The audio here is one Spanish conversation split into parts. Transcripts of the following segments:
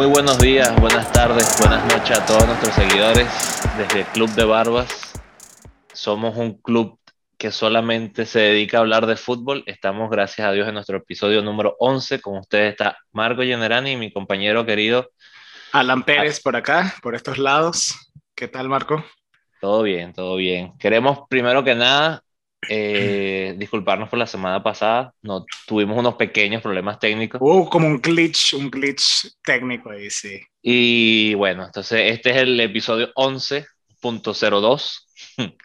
Muy buenos días, buenas tardes, buenas noches a todos nuestros seguidores desde el Club de Barbas. Somos un club que solamente se dedica a hablar de fútbol. Estamos, gracias a Dios, en nuestro episodio número 11. Con ustedes está Marco Generani y mi compañero querido Alan Pérez por acá, por estos lados. ¿Qué tal, Marco? Todo bien, todo bien. Queremos primero que nada eh, disculparnos por la semana pasada. No, tuvimos unos pequeños problemas técnicos. Hubo como un glitch, un glitch técnico ahí, sí. Y bueno, entonces este es el episodio 11.02.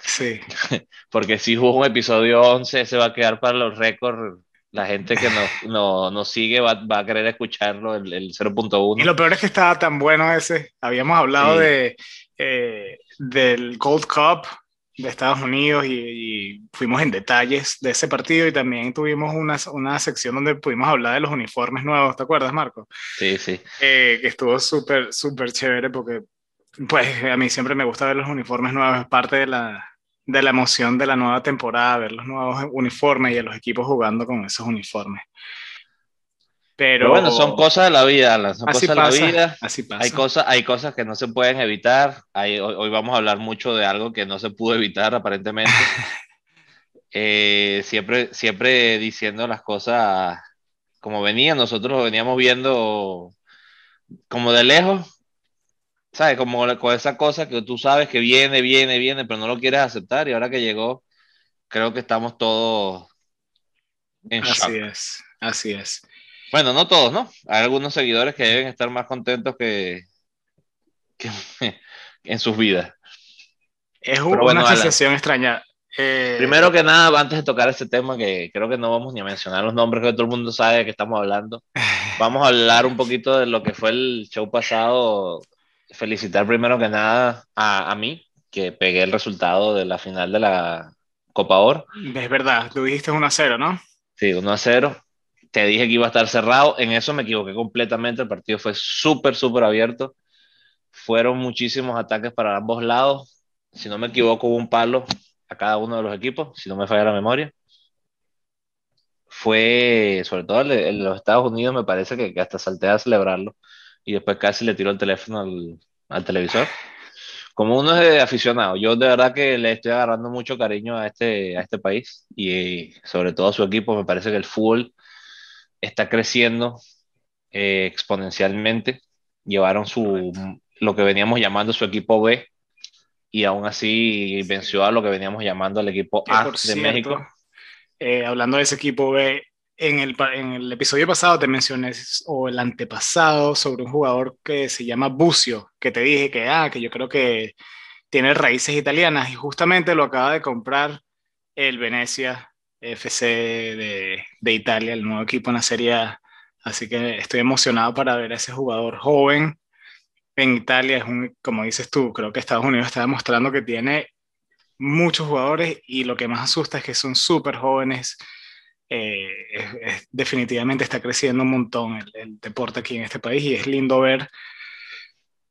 Sí. Porque si hubo un episodio 11, ese va a quedar para los récords. La gente que nos, no, nos sigue va, va, a querer escucharlo, el, el 0.1. Y lo peor es que estaba tan bueno ese. Habíamos hablado sí. de, eh, del Gold Cup de Estados Unidos y, y, fuimos en detalles de ese partido y también tuvimos una, una sección donde pudimos hablar de los uniformes nuevos, ¿te acuerdas, Marco? Sí, sí. Eh, que estuvo súper, súper chévere porque pues a mí siempre me gusta ver los uniformes nuevos, es parte de la, de la emoción de la nueva temporada, ver los nuevos uniformes y a los equipos jugando con esos uniformes. Pero, Pero bueno, son cosas de la vida, Alan, son así cosas pasa, de la vida. Así pasa. Hay cosas, hay cosas que no se pueden evitar. Hay, hoy, hoy, vamos a hablar mucho de algo que no se pudo evitar aparentemente. eh, siempre, siempre diciendo las cosas como venían. Nosotros lo veníamos viendo como de lejos, ¿sabes? Como con esa cosa que tú sabes que viene, viene, viene, pero no lo quieres aceptar. Y ahora que llegó, creo que estamos todos en así shock. es, así es. Bueno, no todos, ¿no? Hay algunos seguidores que deben estar más contentos que, que en sus vidas. Es una bueno, sensación Alan, extraña. Eh, primero que nada, antes de tocar este tema, que creo que no vamos ni a mencionar los nombres, que todo el mundo sabe de qué estamos hablando, vamos a hablar un poquito de lo que fue el show pasado. Felicitar primero que nada a, a mí, que pegué el resultado de la final de la Copa Oro. Es verdad, tú dijiste 1 a 0, ¿no? Sí, 1 a 0 te dije que iba a estar cerrado, en eso me equivoqué completamente, el partido fue súper, súper abierto, fueron muchísimos ataques para ambos lados, si no me equivoco hubo un palo a cada uno de los equipos, si no me falla la memoria. Fue, sobre todo en los Estados Unidos, me parece que, que hasta salté a celebrarlo y después casi le tiró el teléfono al, al televisor. Como uno es aficionado, yo de verdad que le estoy agarrando mucho cariño a este, a este país y sobre todo a su equipo, me parece que el fútbol está creciendo eh, exponencialmente. Llevaron su, lo que veníamos llamando su equipo B y aún así venció a lo que veníamos llamando el equipo A de cierto, México. Eh, hablando de ese equipo B, en el, en el, episodio pasado te mencioné, o el antepasado, sobre un jugador que se llama Bucio, que te dije que, ah, que yo creo que tiene raíces italianas y justamente lo acaba de comprar el Venecia FC de, de, Italia, el nuevo equipo en la Serie A. Así que estoy emocionado para ver a ese jugador joven en Italia. Es un, como dices tú, creo que Estados Unidos está demostrando que tiene muchos jugadores y lo que más asusta es que son súper jóvenes. Eh, definitivamente está creciendo un montón el, el, deporte aquí en este país y es lindo ver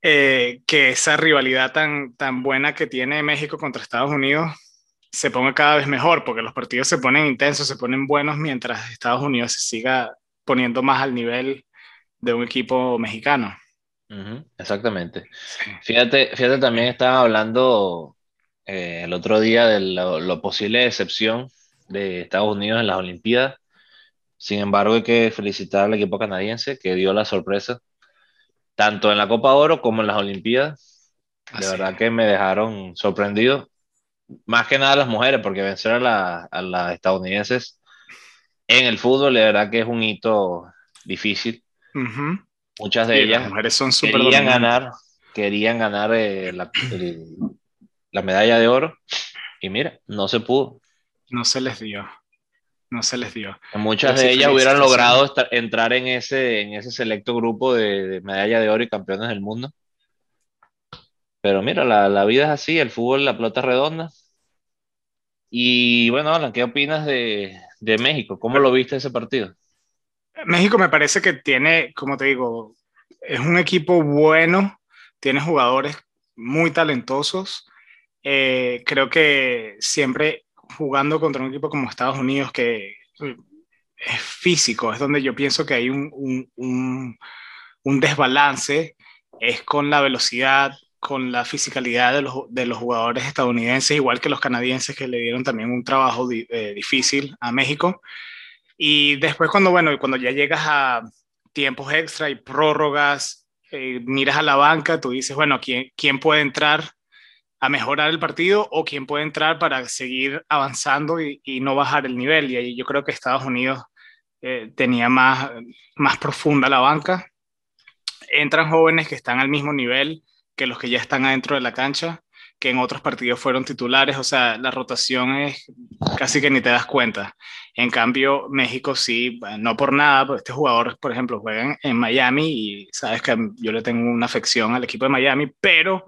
eh, que esa rivalidad tan, tan buena que tiene México contra Estados Unidos se ponga cada vez mejor, porque los partidos se ponen intensos, se ponen buenos, mientras Estados Unidos se siga poniendo más al nivel de un equipo mexicano. Uh -huh, exactamente. Sí. Fíjate, fíjate, también estaba hablando eh, el otro día de lo, lo, posible decepción de Estados Unidos en las Olimpiadas. Sin embargo, hay que felicitar al equipo canadiense que dio la sorpresa, tanto en la Copa Oro como en las Olimpiadas. De Así verdad es. que me dejaron sorprendido más que nada las mujeres, porque vencer a, la, a las estadounidenses en el fútbol, de verdad que es un hito difícil. Uh -huh. Muchas de sí, ellas las mujeres son querían ganar, querían ganar eh, la, el, la, medalla de oro y mira, no se pudo. No se les dio. No se les dio. Muchas de ellas hubieran logrado estar, entrar en ese, en ese selecto grupo de, de medalla de oro y campeones del mundo. Pero mira, la, la, vida es así, el fútbol, la pelota redonda. Y bueno, ¿qué opinas de, de, México? ¿Cómo lo viste ese partido? México me parece que tiene, como te digo, es un equipo bueno, tiene jugadores muy talentosos. Eh, creo que siempre jugando contra un equipo como Estados Unidos, que es físico, es donde yo pienso que hay un, un un desbalance es con la velocidad, con la fisicalidad de los, de los, jugadores estadounidenses, igual que los canadienses que le dieron también un trabajo eh, difícil a México. Y después cuando, bueno, cuando ya llegas a tiempos extra y prórrogas, eh, miras a la banca, tú dices, bueno, ¿quién, ¿quién puede entrar a mejorar el partido o quién puede entrar para seguir avanzando y, y no bajar el nivel? Y ahí yo creo que Estados Unidos eh, tenía más, más profunda la banca. Entran jóvenes que están al mismo nivel que los que ya están adentro de la cancha, que en otros partidos fueron titulares, o sea, la rotación es casi que ni te das cuenta. En cambio, México sí, no por nada, pues este jugador, por ejemplo, juegan en Miami y sabes que yo le tengo una afección al equipo de Miami, pero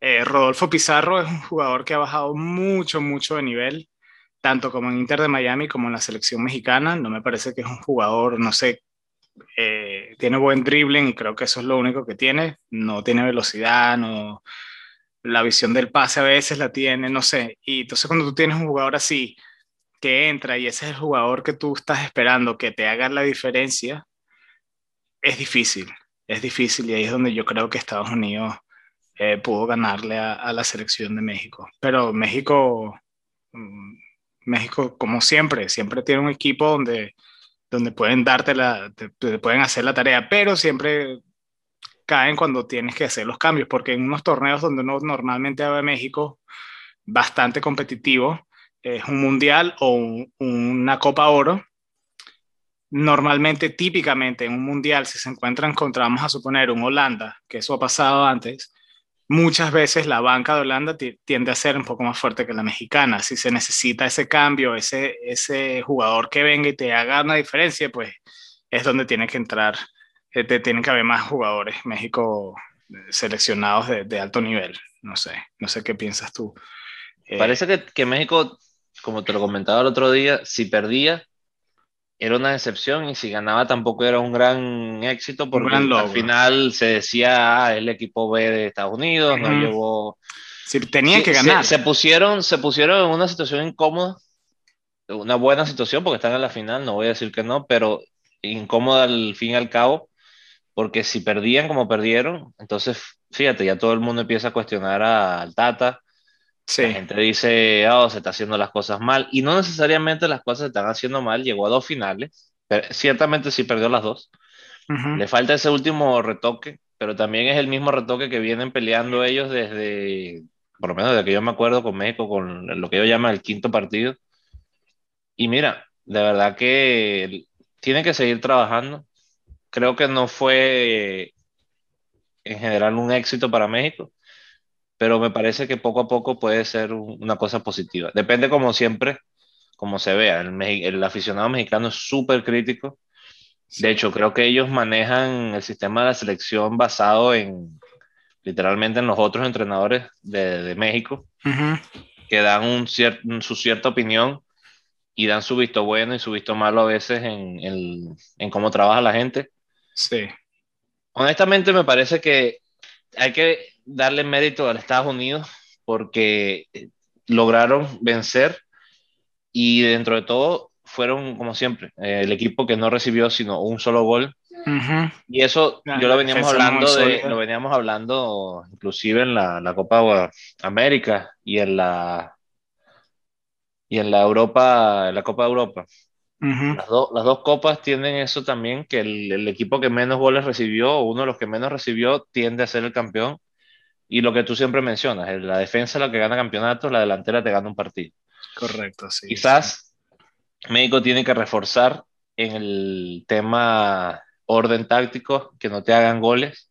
eh, Rodolfo Pizarro es un jugador que ha bajado mucho, mucho de nivel, tanto como en Inter de Miami como en la selección mexicana. No me parece que es un jugador, no sé, eh, tiene buen dribbling creo que eso es lo único que tiene. No tiene velocidad, no, la visión del pase a veces la tiene, no sé. Y entonces cuando tú tienes un jugador así que entra y ese es el jugador que tú estás esperando que te haga la diferencia, es difícil, es difícil y ahí es donde yo creo que Estados Unidos eh, pudo ganarle a, la selección de México. Pero México, mm, México como siempre, siempre tiene un equipo donde donde pueden darte la, pueden hacer la tarea, pero siempre caen cuando tienes que hacer los cambios, porque en unos torneos donde uno normalmente va a México bastante competitivo, es un mundial o una Copa Oro, normalmente, típicamente en un mundial, si se encuentran contra, vamos a suponer, un Holanda, que eso ha pasado antes, muchas veces la banca de Holanda tiende a ser un poco más fuerte que la mexicana. Si se necesita ese cambio, ese, ese jugador que venga y te haga una diferencia, pues es donde tiene que entrar, eh, tienen que haber más jugadores México eh, seleccionados de, alto nivel. No sé, no sé qué piensas tú. Eh, Parece que, que México, como te lo comentaba el otro día, si perdía, era una decepción y si ganaba tampoco era un gran éxito porque al final se decía ah, el equipo B de Estados Unidos no llevó sí, tenía que ganar. se, pusieron se pusieron en una situación incómoda una buena situación porque están en la final no voy a decir que no pero incómoda al fin y al cabo porque si perdían como perdieron entonces fíjate ya todo el mundo empieza a cuestionar al Tata la gente dice, oh, se está haciendo las cosas mal, y no necesariamente las cosas se están haciendo mal, llegó a dos finales, ciertamente sí perdió las dos, le falta ese último retoque, pero también es el mismo retoque que vienen peleando ellos desde, por lo menos desde que yo me acuerdo con México, con lo que ellos llaman el quinto partido, y mira, de verdad que tiene que seguir trabajando, creo que no fue en general un éxito para México, pero me parece que poco a poco puede ser una cosa positiva. Depende como siempre, como se vea. El, el aficionado mexicano es súper crítico. De hecho, creo que ellos manejan el sistema de la selección basado en literalmente en los otros entrenadores de, de México, que dan un su cierta opinión y dan su visto bueno y su visto malo a veces en, en, en cómo trabaja la gente. Sí. Honestamente me parece que hay que darle mérito a los Estados Unidos porque eh, lograron vencer y dentro de todo fueron, como siempre, eh, el equipo que no recibió sino un solo gol. Y eso yo lo veníamos hablando de, lo veníamos hablando inclusive en la, la, Copa América y en la y en la Europa, en la Copa de Europa. las, las, dos copas tienen eso también, que el, el, equipo que menos goles recibió, o uno de los que menos recibió, tiende a ser el campeón. Y lo que tú siempre mencionas, la defensa es la que gana campeonatos, la delantera te gana un partido. Correcto, sí. Quizás México tiene que reforzar en el tema orden táctico, que no te hagan goles,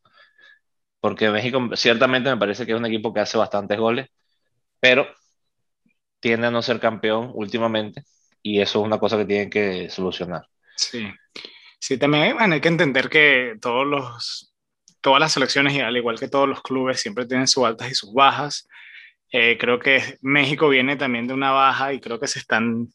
porque México ciertamente me parece que es un equipo que hace bastantes goles, pero tiende a no ser campeón últimamente, y eso es una cosa que tienen que solucionar. Sí, sí, también hay que entender que todos los todas las selecciones, al igual que todos los clubes, siempre tienen sus altas y sus bajas. Eh, creo que México viene también de una baja y creo que se están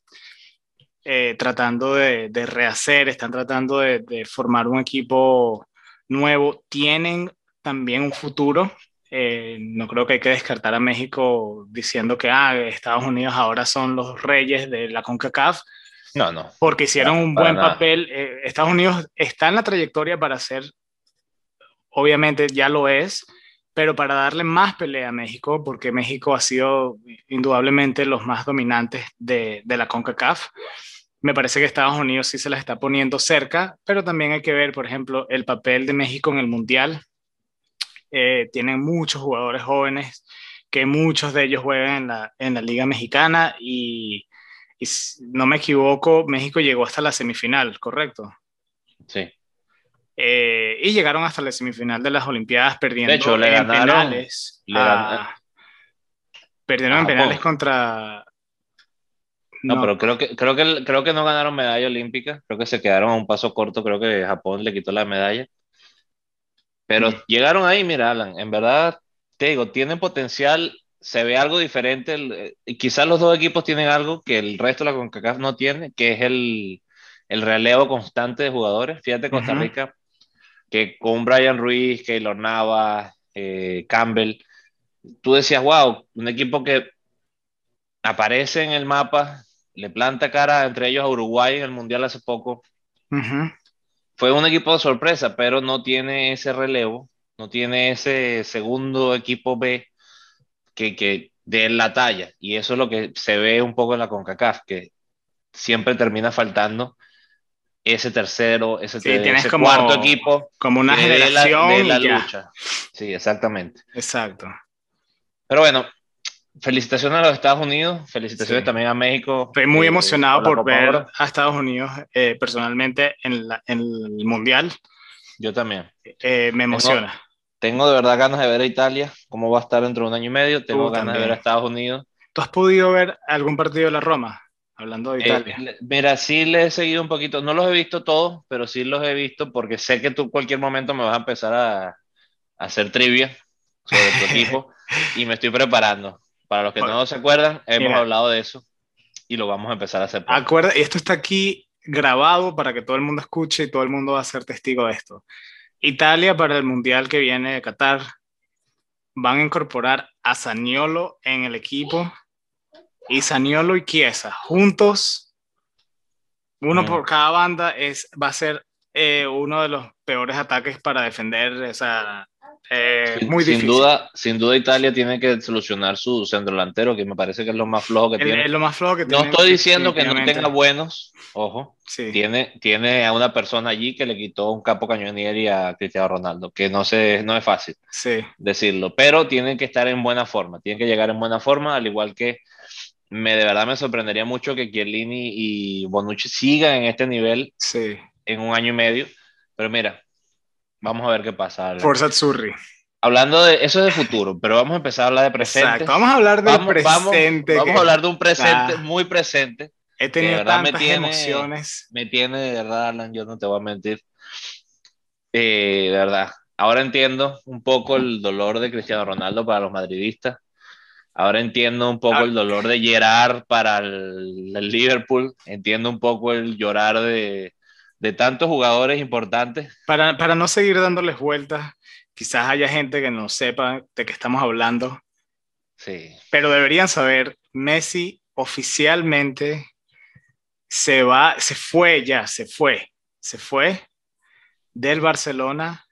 eh, tratando de, rehacer, están tratando de, formar un equipo nuevo. Tienen también un futuro. Eh, no creo que hay que descartar a México diciendo que ah, Estados Unidos ahora son los reyes de la CONCACAF. No, no. Porque hicieron un buen papel. Estados Unidos está en la trayectoria para ser obviamente ya lo es, pero para darle más pelea a México, porque México ha sido indudablemente los más dominantes de, la CONCACAF, me parece que Estados Unidos sí se la está poniendo cerca, pero también hay que ver, por ejemplo, el papel de México en el Mundial. Eh, tienen muchos jugadores jóvenes, que muchos de ellos juegan en la, en la Liga Mexicana y, y, no me equivoco, México llegó hasta la semifinal, ¿correcto? Sí. Eh, y llegaron hasta la semifinal de las Olimpiadas perdiendo De hecho, le en ganaron- penales. le a- gan- perdieron a en penales contra. No, pero creo que, creo, que, creo que no ganaron medalla olímpica, creo que se quedaron a un paso corto, creo que Japón le quitó la medalla. Pero Mm. llegaron ahí, mira, Alan, en verdad, te digo, tienen potencial, se ve algo diferente, eh, quizás los dos equipos tienen algo que el resto de la CONCACAF no tiene, que es el, el relevo constante de jugadores. Fíjate Costa. Rica, que con Brian Ruiz, Keylor Navas, eh, Campbell, tú decías, wow, un equipo que aparece en el mapa, le planta cara entre ellos a Uruguay en el Mundial hace poco. Fue un equipo de sorpresa, pero no tiene ese relevo, no tiene ese segundo equipo B que, que dé la talla. Y eso es lo que se ve un poco en la CONCACAF, que siempre termina faltando ese tercero, ese, Sí, ter- tienes ese como- cuarto equipo Como una la, generación. la y ya. lucha. Sí, exactamente. Exacto. Pero bueno, felicitaciones a los Estados Unidos, felicitaciones Sí. también a México. Estoy muy eh, emocionado la por Copa ver Oro. a Estados Unidos eh, personalmente en, la- en el Mundial. Yo también. Eh, me emociona. Tengo de verdad ganas de ver a Italia, cómo va a estar dentro de un año y medio. Tengo Uh, ganas de también. ver a Estados Unidos. ¿Tú has podido ver algún partido de la Roma? Hablando de Eh, Italia. mira, sí le he seguido un poquito. No los he visto todos, pero sí los he visto porque sé que tú en cualquier momento me vas a empezar a, a hacer trivia sobre tu equipo y me estoy preparando. Para los que no se acuerdan, hemos Mira. hablado de eso y lo vamos a empezar a hacer. pronto. Acuerda, esto está aquí grabado para que todo el mundo escuche y todo el mundo va a ser testigo de esto. Italia para el Mundial que viene de Qatar van a incorporar a Saniolo en el equipo y Saniolo y Chiesa juntos, uno Mm. por cada banda, es, va a ser eh, uno de los peores ataques para defender esa... eh, Sin, muy sin difícil. duda, sin duda Italia tiene que solucionar su centro delantero, que me parece que es lo más flojo que El- tiene. es lo más flojo que No tiene, estoy diciendo que no tenga buenos, ojo, Sí. tiene, tiene a una persona allí que le quitó un capo cañonieri a Cristiano Ronaldo, que no, se, no es fácil Sí. decirlo, pero tienen que estar en buena forma, tienen que llegar en buena forma, al igual que me de verdad me sorprendería mucho que Chiellini y Bonucci sigan en este nivel Sí. en un año y medio, pero mira, vamos a ver qué pasa. Forza Azzurri. Hablando de eso es de futuro, pero vamos a empezar a hablar de presente. Exacto. Vamos a hablar del Vamos, vamos- presente. vamos que a hablar de un presente Ah. muy presente. He tenido de verdad me tantas tiene- emociones. Me tiene de verdad, Alan, yo no te voy a mentir. Eh, de verdad. Ahora entiendo un poco el dolor de Cristiano Ronaldo para los madridistas. Ahora entiendo un poco Ah. el dolor de Gerard para el, el Liverpool. Entiendo un poco el llorar de, de tantos jugadores importantes. Para, para no seguir dándoles vueltas, quizás haya gente que no sepa de qué estamos hablando, Sí. pero deberían saber, Messi oficialmente se va, se fue ya, se fue, se fue del Barcelona.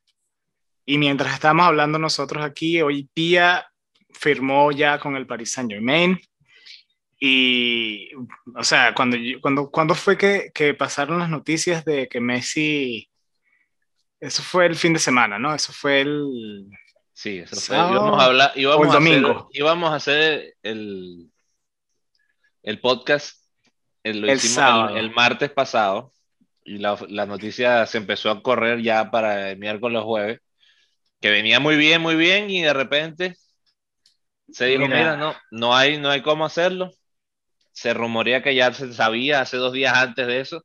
Y mientras estamos hablando nosotros aquí, hoy día firmó ya con el Paris Saint Germain. Y, o sea, cuando, cuando, cuando fue que, que pasaron las noticias de que Messi, eso fue el fin de semana, ¿no? Eso fue el... Sí, eso fue. Sábado Íbamos a hablar, íbamos el a hacer- domingo. íbamos a hacer el, el podcast, el, lo El hicimos sábado. el, el martes pasado, y la, la noticia se empezó a correr ya para el miércoles jueves, que venía muy bien, muy bien, y de repente se dijo, Mira. mira, no, no hay, no hay cómo hacerlo. Se rumorea que ya se sabía hace dos días antes de eso.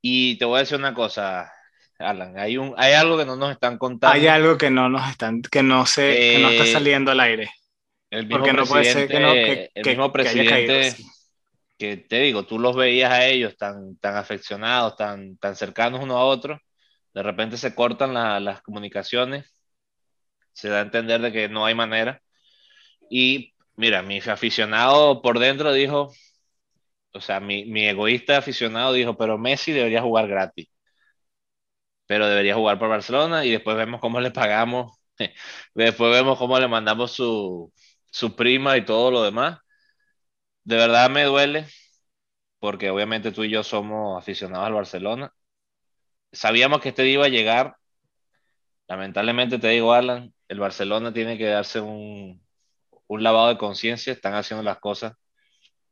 Y te voy a decir una cosa, Alan, hay, un, hay algo que no nos están contando. Hay algo que no nos están, que no sé, que no está Eh, saliendo al aire. El mismo Porque no puede ser que no, que, presidente- el que- mismo que haya caído presidente que te digo, tú los veías a ellos tan, tan afeccionados, tan, tan cercanos uno a otro, de repente se cortan la- las comunicaciones, se da a entender de que no hay manera. Y mira, mi aficionado por dentro dijo, o sea, mi, mi egoísta aficionado dijo, pero Messi debería jugar gratis. pero debería jugar por Barcelona y después vemos cómo le pagamos, después vemos cómo le mandamos su, su prima y todo lo demás. De verdad me duele, porque obviamente tú y yo somos aficionados al Barcelona. Sabíamos que este día iba a llegar. Lamentablemente te digo, Alan, el Barcelona tiene que darse un, un lavado de conciencia. Están haciendo las cosas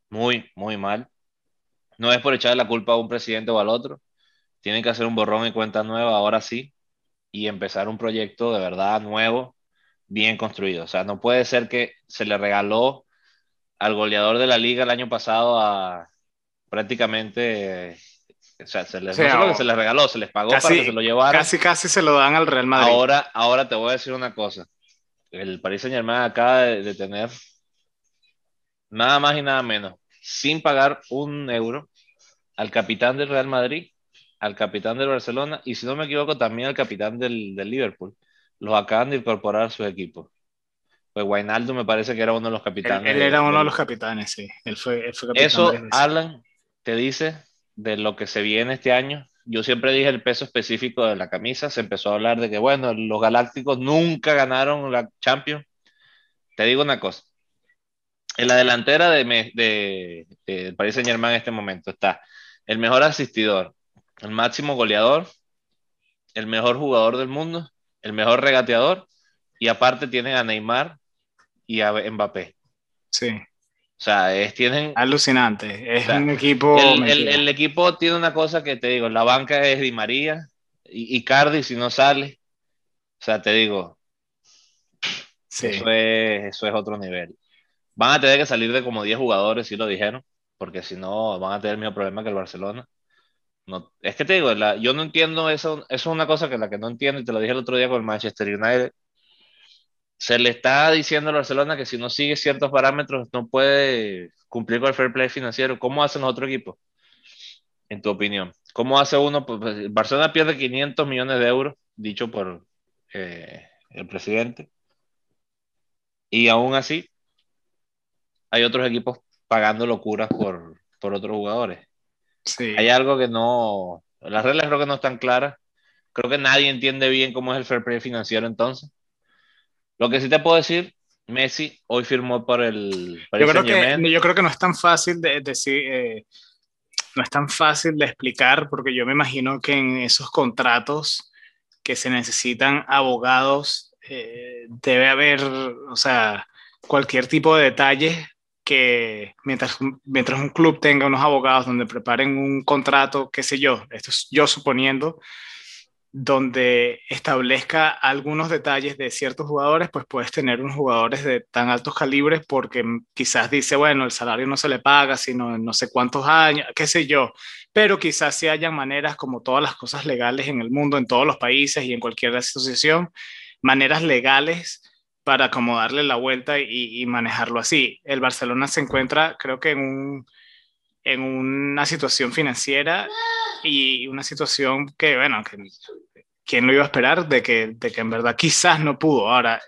muy, muy mal. No es por echarle la culpa a un presidente o al otro. Tienen que hacer un borrón y cuenta nueva, ahora sí, y empezar un proyecto de verdad nuevo, bien construido. O sea, no puede ser que se le regaló al goleador de la liga el año pasado a prácticamente, o sea, se les, no se les regaló, se les pagó para que se lo llevaran. Casi, casi se lo dan al Real Madrid. Ahora, ahora te voy a decir una cosa. El Paris Saint Germain acaba de tener nada más y nada menos, sin pagar un euro, al capitán del Real Madrid, al capitán del Barcelona y si no me equivoco también al capitán del, del Liverpool. Los acaban de incorporar a sus equipos. Pues Wijnaldum me parece que era uno de los capitanes. Él, era uno de los capitanes, sí. Él fue, capitán Eso, Alan, te dice de lo que se viene este año. Yo siempre dije el peso específico de la camisa. Se empezó a hablar de que, bueno, los Galácticos nunca ganaron la Champions. Te digo una cosa. En la delantera de, de, de Paris Saint Germain en este momento está el mejor asistidor, el máximo goleador, el mejor jugador del mundo, el mejor regateador y aparte tienen a Neymar y a Mbappé. Sí. O sea, es, tienen... Alucinante, es un equipo... El, equipo tiene una cosa que te digo, la banca es Di María y, Cardi si no sale. O sea, te digo, sí. eso, es, eso es otro nivel. Van a tener que salir de como 10 jugadores, si lo dijeron porque si no van a tener el mismo problema que el Barcelona. No, es que te digo, yo no entiendo eso, eso es una cosa que la que no entiendo y te lo dije el otro día con el Manchester United. Se le está diciendo al Barcelona que si no sigue ciertos parámetros no puede cumplir con el fair play financiero. ¿Cómo hacen otro equipo? En tu opinión. ¿Cómo hace uno? Pues, pues Barcelona pierde 500 millones de euros, dicho por eh, el presidente. Y aún así, hay otros equipos pagando locuras por, por otros jugadores. Sí. Hay algo que no, las reglas creo que no están claras. Creo que nadie entiende bien cómo es el fair play financiero entonces. Lo que sí te puedo decir, Messi hoy firmó por el... yo, creo que, yo creo que no es tan fácil de decir, eh, no es tan fácil de explicar porque yo me imagino que en esos contratos que se necesitan abogados eh, debe haber, o sea, cualquier tipo de detalle que mientras, mientras un club tenga unos abogados donde preparen un contrato, qué sé yo, esto es yo suponiendo, donde establezca algunos detalles de ciertos jugadores, pues puedes tener unos jugadores de tan altos calibres porque quizás dice, bueno, el salario no se le paga, sino no sé cuántos años, qué sé yo, pero quizás sí hayan maneras, como todas las cosas legales en el mundo, en todos los países y en cualquier asociación, maneras legales para como darle la vuelta y, manejarlo así. El Barcelona se encuentra, creo que en, un, en una situación financiera y una situación que, bueno, que, ¿quién lo iba a esperar? De que, de que en verdad quizás no pudo. Ahora,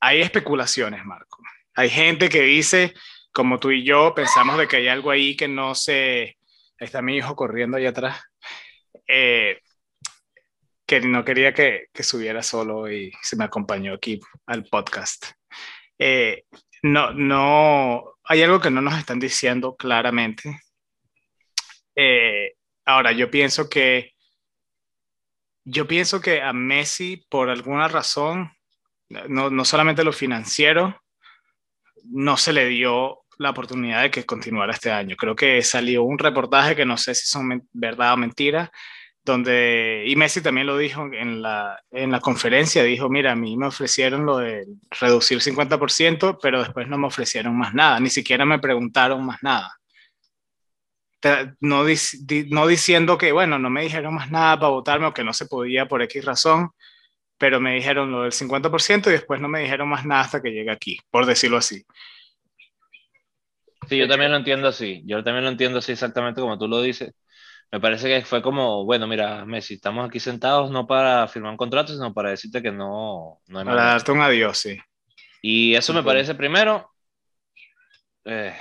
hay especulaciones, Marco. Hay gente que dice, como tú y yo, pensamos de que hay algo ahí que no se... Ahí está mi hijo corriendo allá atrás. Eh, que no quería que, que, subiera solo y se me acompañó aquí al podcast. Eh, no, no, hay algo que no nos están diciendo claramente. Eh, ahora, yo pienso que, yo pienso que a Messi, por alguna razón, no, no solamente lo financiero, no se le dio la oportunidad de que continuara este año. Creo que salió un reportaje que no sé si son verdad o mentira, donde, y Messi también lo dijo en la, en la conferencia, dijo, mira, a mí me ofrecieron lo de reducir 50%, pero después no me ofrecieron más nada, ni siquiera me preguntaron más nada. No, no diciendo que, bueno, no me dijeron más nada para votarme o que no se podía por X razón, pero me dijeron lo del 50% y después no me dijeron más nada hasta que llegué aquí, por decirlo así. Sí, yo también lo entiendo así, yo también lo entiendo así exactamente como tú lo dices me parece que fue como, bueno, mira, Messi, estamos aquí sentados no para firmar un contrato, sino para decirte que no, no hay Para darte un adiós, sí. Y eso me parece primero eh,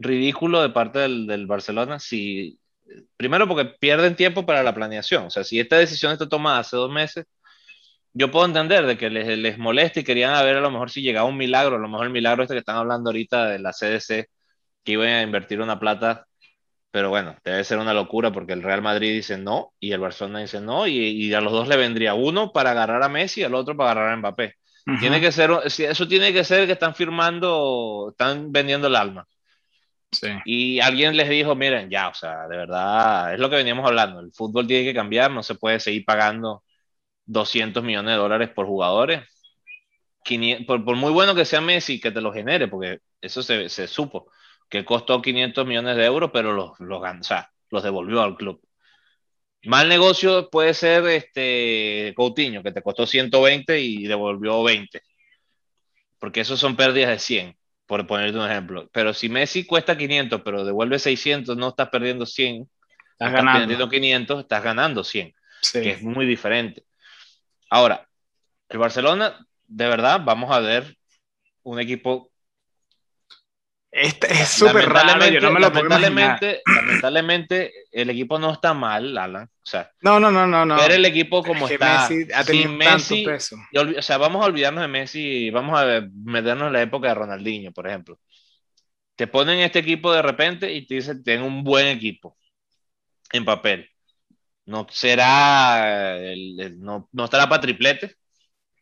ridículo de parte del, del, Barcelona si primero porque pierden tiempo para la planeación. O sea, si esta decisión está tomada hace dos meses, yo puedo entender de que les, les moleste y querían ver a lo mejor si llegaba un milagro, a lo mejor el milagro este que están hablando ahorita de la CDC, que iban a invertir una plata, pero bueno, debe ser una locura porque el Real Madrid dice no y el Barcelona dice no y, y a los dos le vendría uno para agarrar a Messi y al otro para agarrar a Mbappé. Tiene que ser, eso tiene que ser que están firmando, están vendiendo el alma. Y alguien les dijo, miren, ya, o sea, de verdad, es lo que veníamos hablando, el fútbol tiene que cambiar, no se puede seguir pagando 200 millones de dólares por jugadores. por, por, muy bueno que sea Messi, que te lo genere, porque eso se, supo, que costó 500 millones de euros, pero los, los, los devolvió al club. Mal negocio puede ser este Coutinho, que te costó 120 y devolvió 20. Porque esos son pérdidas de 100, por ponerte un ejemplo. Pero si Messi cuesta 500, pero devuelve 600, no estás perdiendo 100. Estás, ganando. perdiendo 500, estás ganando 100. Que es muy diferente. Ahora, el Barcelona, de verdad, vamos a ver un equipo este es súper raro, yo no me lo lamentablemente, lamentablemente, el equipo no está mal, Alan. O sea, no, no, no, no. no. Ver el equipo como está. Messi ha tenido Messi, tanto peso. o sea, vamos a olvidarnos de Messi, vamos a meternos en la época de Ronaldinho, por ejemplo. Te ponen este equipo de repente y te dicen, ten un buen equipo en papel. No será, no, no, estará para triplete,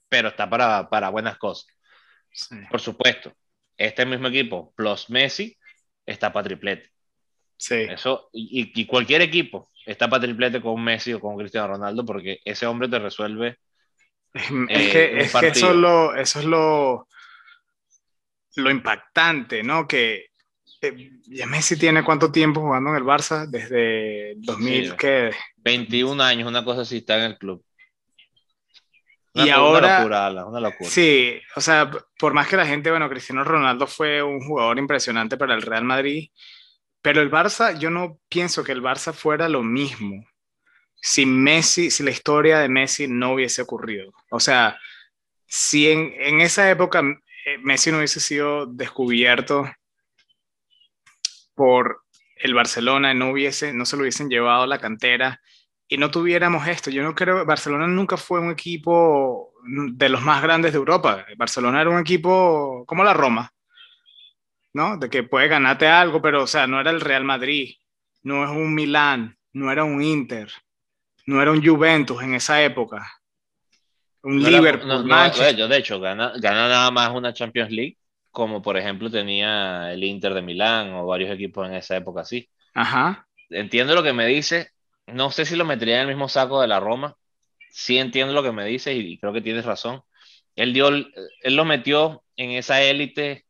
pero está para, para buenas cosas. Sí. Por supuesto este mismo equipo plus Messi está para triplete. Sí. Eso, y, cualquier equipo está para triplete con Messi o con Cristiano Ronaldo porque ese hombre te resuelve. Es, eh, que, es que, eso es lo, eso es lo, lo impactante, ¿no? Que eh, ya Messi tiene cuánto tiempo jugando en el Barça desde 2000, ¿qué? 21 años, una cosa así está en el club y ahora, una locura, Sí, o sea, por más que la gente, bueno, Cristiano Ronaldo fue un jugador impresionante para el Real Madrid, pero el Barça, yo no pienso que el Barça fuera lo mismo si Messi, si la historia de Messi no hubiese ocurrido. O sea, si en, en esa época eh, Messi no hubiese sido descubierto por el Barcelona, no hubiese, no se lo hubiesen llevado a la cantera, y no tuviéramos esto. Yo no creo, Barcelona nunca fue un equipo de los más grandes de Europa. Barcelona era un equipo como la Roma, ¿no? De que puede ganarte algo, pero o sea, no era el Real Madrid, no es un Milán, no era un Inter, no era un Juventus en esa época. Un Liverpool. No, yo de hecho, gana, gana nada más una Champions League, como por ejemplo tenía el Inter de Milán o varios equipos en esa época así. Ajá. Entiendo lo que me dice, no sé si lo metería en el mismo saco de la Roma. Sí entiendo lo que me dices y creo que tienes razón. Él, dio, él lo metió en esa élite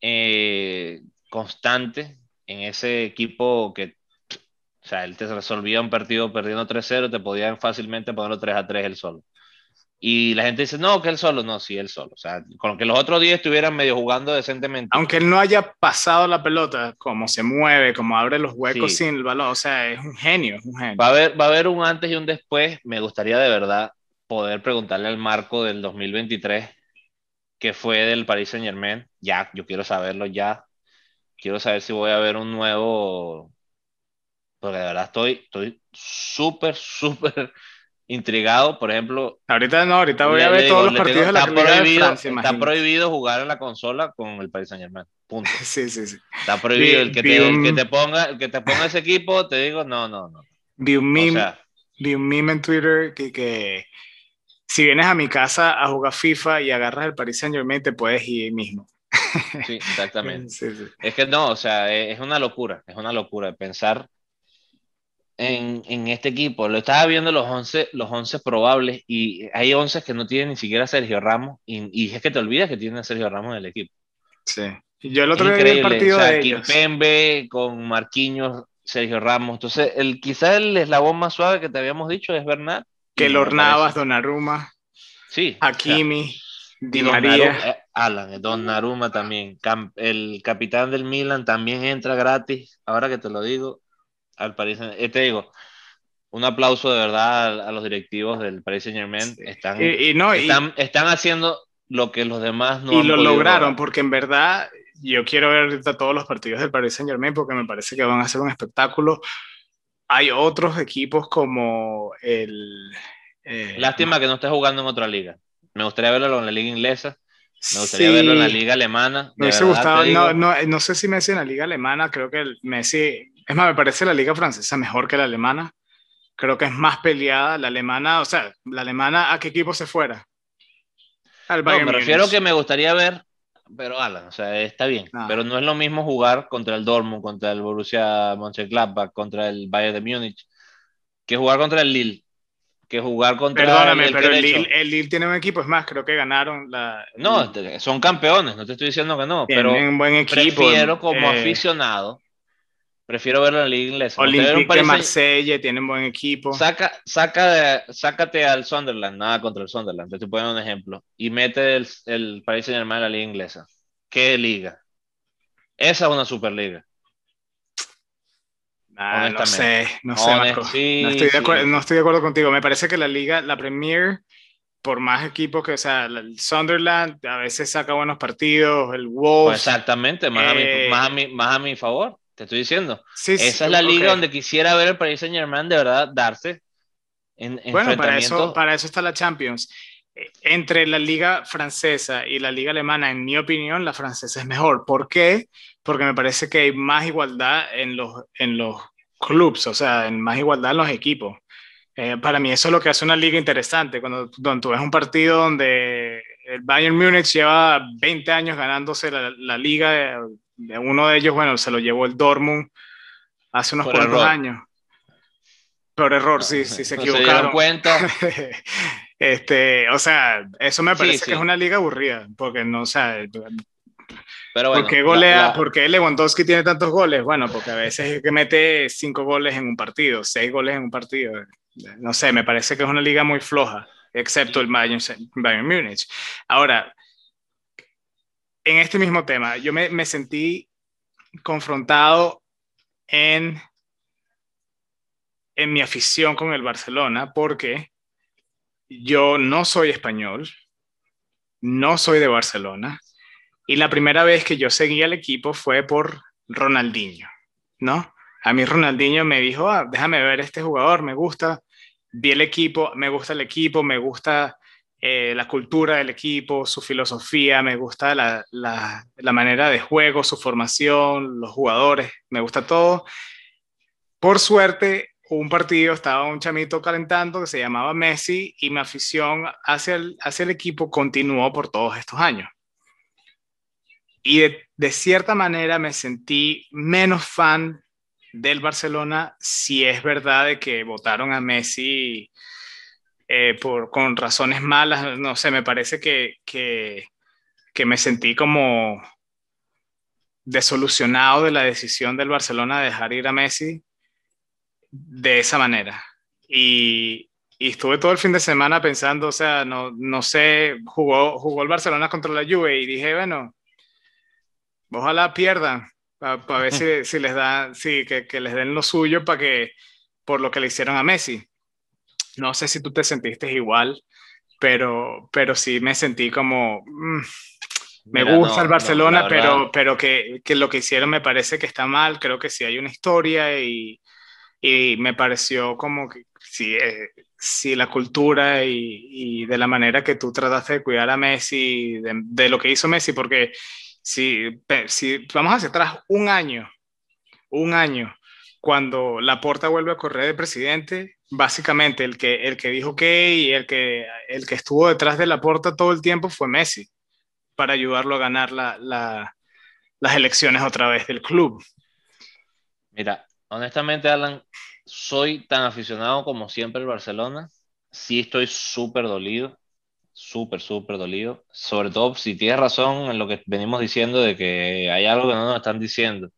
eh, constante, en ese equipo que, o sea, él te resolvía un partido perdiendo 3-0, te podía fácilmente ponerlo 3-3 él solo. Y la gente dice, no, que él solo, no, sí, él solo. O sea, con que los otros 10 estuvieran medio jugando decentemente. Aunque él no haya pasado la pelota, como se mueve, como abre los huecos sin el balón, o sea, es un genio, es un genio. Va a, haber, va a haber un antes y un después. Me gustaría de verdad poder preguntarle al marco del 2023, que fue del Paris Saint Germain. Ya, yo quiero saberlo ya. Quiero saber si voy a ver un nuevo. Porque de verdad estoy súper, súper intrigado, por ejemplo. Ahorita no, ahorita voy a ver todos los partidos de la está prohibido, Francia, Está prohibido jugar en la consola con el Paris Saint Germain. Punto. sí, sí, sí. Está prohibido. el, que te, el, que te, ponga, el que te ponga ese equipo, te digo, no, no, no. Vi un meme, vi un meme en Twitter que, que si vienes a mi casa a jugar FIFA y agarras el Paris Saint Germain, te puedes ir mismo. Sí, exactamente. sí, sí. Es que no, o sea, es una locura, es una locura pensar en, en, este equipo. Lo estaba viendo los 11, los 11 probables y hay 11 que no tienen ni siquiera Sergio Ramos y, y es que te olvidas que tienen a Sergio Ramos en el equipo. Sí. Yo el otro día vi el partido de ellos. Pembe con Marquinhos, Sergio Ramos. Entonces, el, quizás el eslabón más suave que te habíamos dicho es Bernat. Que Lornavas, Donnarumma, sí, Hakimi, Di María. Eh, Alan, Donnarumma también. el capitán del Milan también entra gratis. Ahora que te lo digo, al Paris eh, Te digo, un aplauso de verdad a, los directivos del Paris Saint Germain. Están, y, no, están, están, haciendo lo que los demás no Y lo lograron, porque en verdad yo quiero ver todos los partidos del Paris Saint Germain porque me parece que van a ser un espectáculo. Hay otros equipos como el... Eh, Lástima que no esté jugando en otra liga. Me gustaría verlo en la liga inglesa. Me gustaría verlo en la liga alemana. Me hubiese gustado, no, no, no, sé si Messi en la liga alemana, creo que el Messi, es más, me parece la liga francesa mejor que la alemana. Creo que es más peleada la alemana, o sea, la alemana, ¿a qué equipo se fuera? Al no, me refiero que me gustaría ver, pero Alan, o sea, está bien, ah. pero no es lo mismo jugar contra el Dortmund, contra el Borussia Mönchengladbach, contra el Bayern de Múnich, que jugar contra el Lille que jugar contra Perdóname, el pero el Lille, tiene un equipo, es más, creo que ganaron la... No, son campeones, no te estoy diciendo que no, pero un buen equipo, prefiero como eh, aficionado, prefiero verlo en la liga inglesa. Olympique de Marsella tiene un buen equipo. Saca, saca de, sácate al Sunderland, nada contra el Sunderland, te estoy poniendo un ejemplo, y mete el, el Paris Saint Germain en la liga inglesa. ¿Qué liga? Esa es una superliga. Ah, no sé, no sé, no, estoy de acuerdo, no estoy de acuerdo contigo. Me parece que la liga, la Premier, por más equipos que, o sea, el Sunderland a veces saca buenos partidos, el Wolves. Pues exactamente, más, a mi, eh, más, a mi, más a mi favor, te estoy diciendo. Esa es la liga donde quisiera ver el Paris Saint Germain de verdad darse en, Bueno, para eso, para eso está la Champions. Eh, entre la liga francesa y la liga alemana, en mi opinión, la francesa es mejor. ¿Por qué? porque me parece que hay más igualdad en los, en los clubs, o sea, en más igualdad en los equipos. Eh, para mí eso es lo que hace una liga interesante, cuando, cuando tú ves un partido donde el Bayern Múnich lleva 20 años ganándose la, la liga, uno de ellos, bueno, se lo llevó el Dortmund hace unos cuantos años. Por error, sí, sí se equivocaron. Se cuenta. este, o sea, eso me parece que es una liga aburrida, porque no, o sea, pero ¿Por, qué golea, Lewandowski tiene tantos goles? Bueno, porque a veces es que mete cinco goles en un partido, seis goles en un partido. No sé, me parece que es una liga muy floja, excepto el Bayern, Bayern Múnich. Ahora, en este mismo tema, yo me, sentí confrontado en, en mi afición con el Barcelona porque yo no soy español, no soy de Barcelona, y la primera vez que yo seguí al equipo fue por Ronaldinho, ¿no? A mí Ronaldinho me dijo, ah, déjame ver este jugador, me gusta. Vi el equipo, me gusta el equipo, me gusta eh, la cultura del equipo, su filosofía, me gusta la, la, manera de juego, su formación, los jugadores, me gusta todo. Por suerte, un partido estaba un chamito calentando que se llamaba Messi y mi afición hacia el, hacia el equipo continuó por todos estos años y de, cierta manera me sentí menos fan del Barcelona si es verdad de que votaron a Messi eh, por, con razones malas. No sé, me parece que, que, que, me sentí como desolucionado de la decisión del Barcelona de dejar ir a Messi de esa manera. Y, y estuve todo el fin de semana pensando, o sea, no, no sé, jugó, jugó el Barcelona contra la Juve y dije, bueno, ojalá pierdan, para ver si, si, les da, sí, que, que, les den lo suyo para que, por lo que le hicieron a Messi. No sé si tú te sentiste igual, pero, pero sí me sentí como, mm, me gusta el Barcelona, pero, pero que, que, lo que hicieron me parece que está mal, creo que sí hay una historia y, y me pareció como que sí, eh, sí la cultura y, y, de la manera que tú trataste de cuidar a Messi, de, de lo que hizo Messi, porque si, si vamos hacia atrás un año, un año, cuando la porta vuelve a correr de presidente, básicamente el que, el que dijo que y el que, el que estuvo detrás de la porta todo el tiempo fue Messi, para ayudarlo a ganar la, la, las elecciones otra vez del club. Mira, honestamente, Alan, soy tan aficionado como siempre el Barcelona. Sí estoy súper dolido súper, súper dolido. Sobre todo si tienes razón en lo que venimos diciendo de que hay algo que no nos están diciendo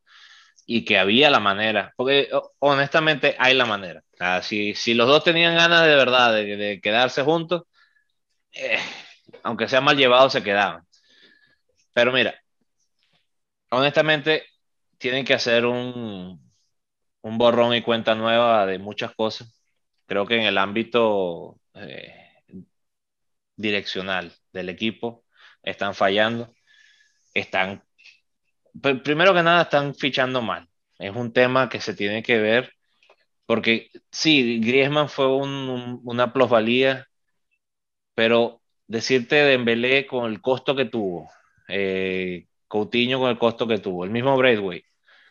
y que había la manera, porque honestamente hay la manera. Si, si, los dos tenían ganas de verdad de, quedarse juntos, eh, aunque sea mal llevado, se quedaban. Pero mira, honestamente, tienen que hacer un, un borrón y cuenta nueva de muchas cosas. Creo que en el ámbito eh, direccional del equipo están fallando, están primero que nada están fichando mal. Es un tema que se tiene que ver, porque sí, Griezmann fue una plusvalía, pero decirte Dembélé con el costo que tuvo, eh, Coutinho con el costo que tuvo, el mismo Braithwaite,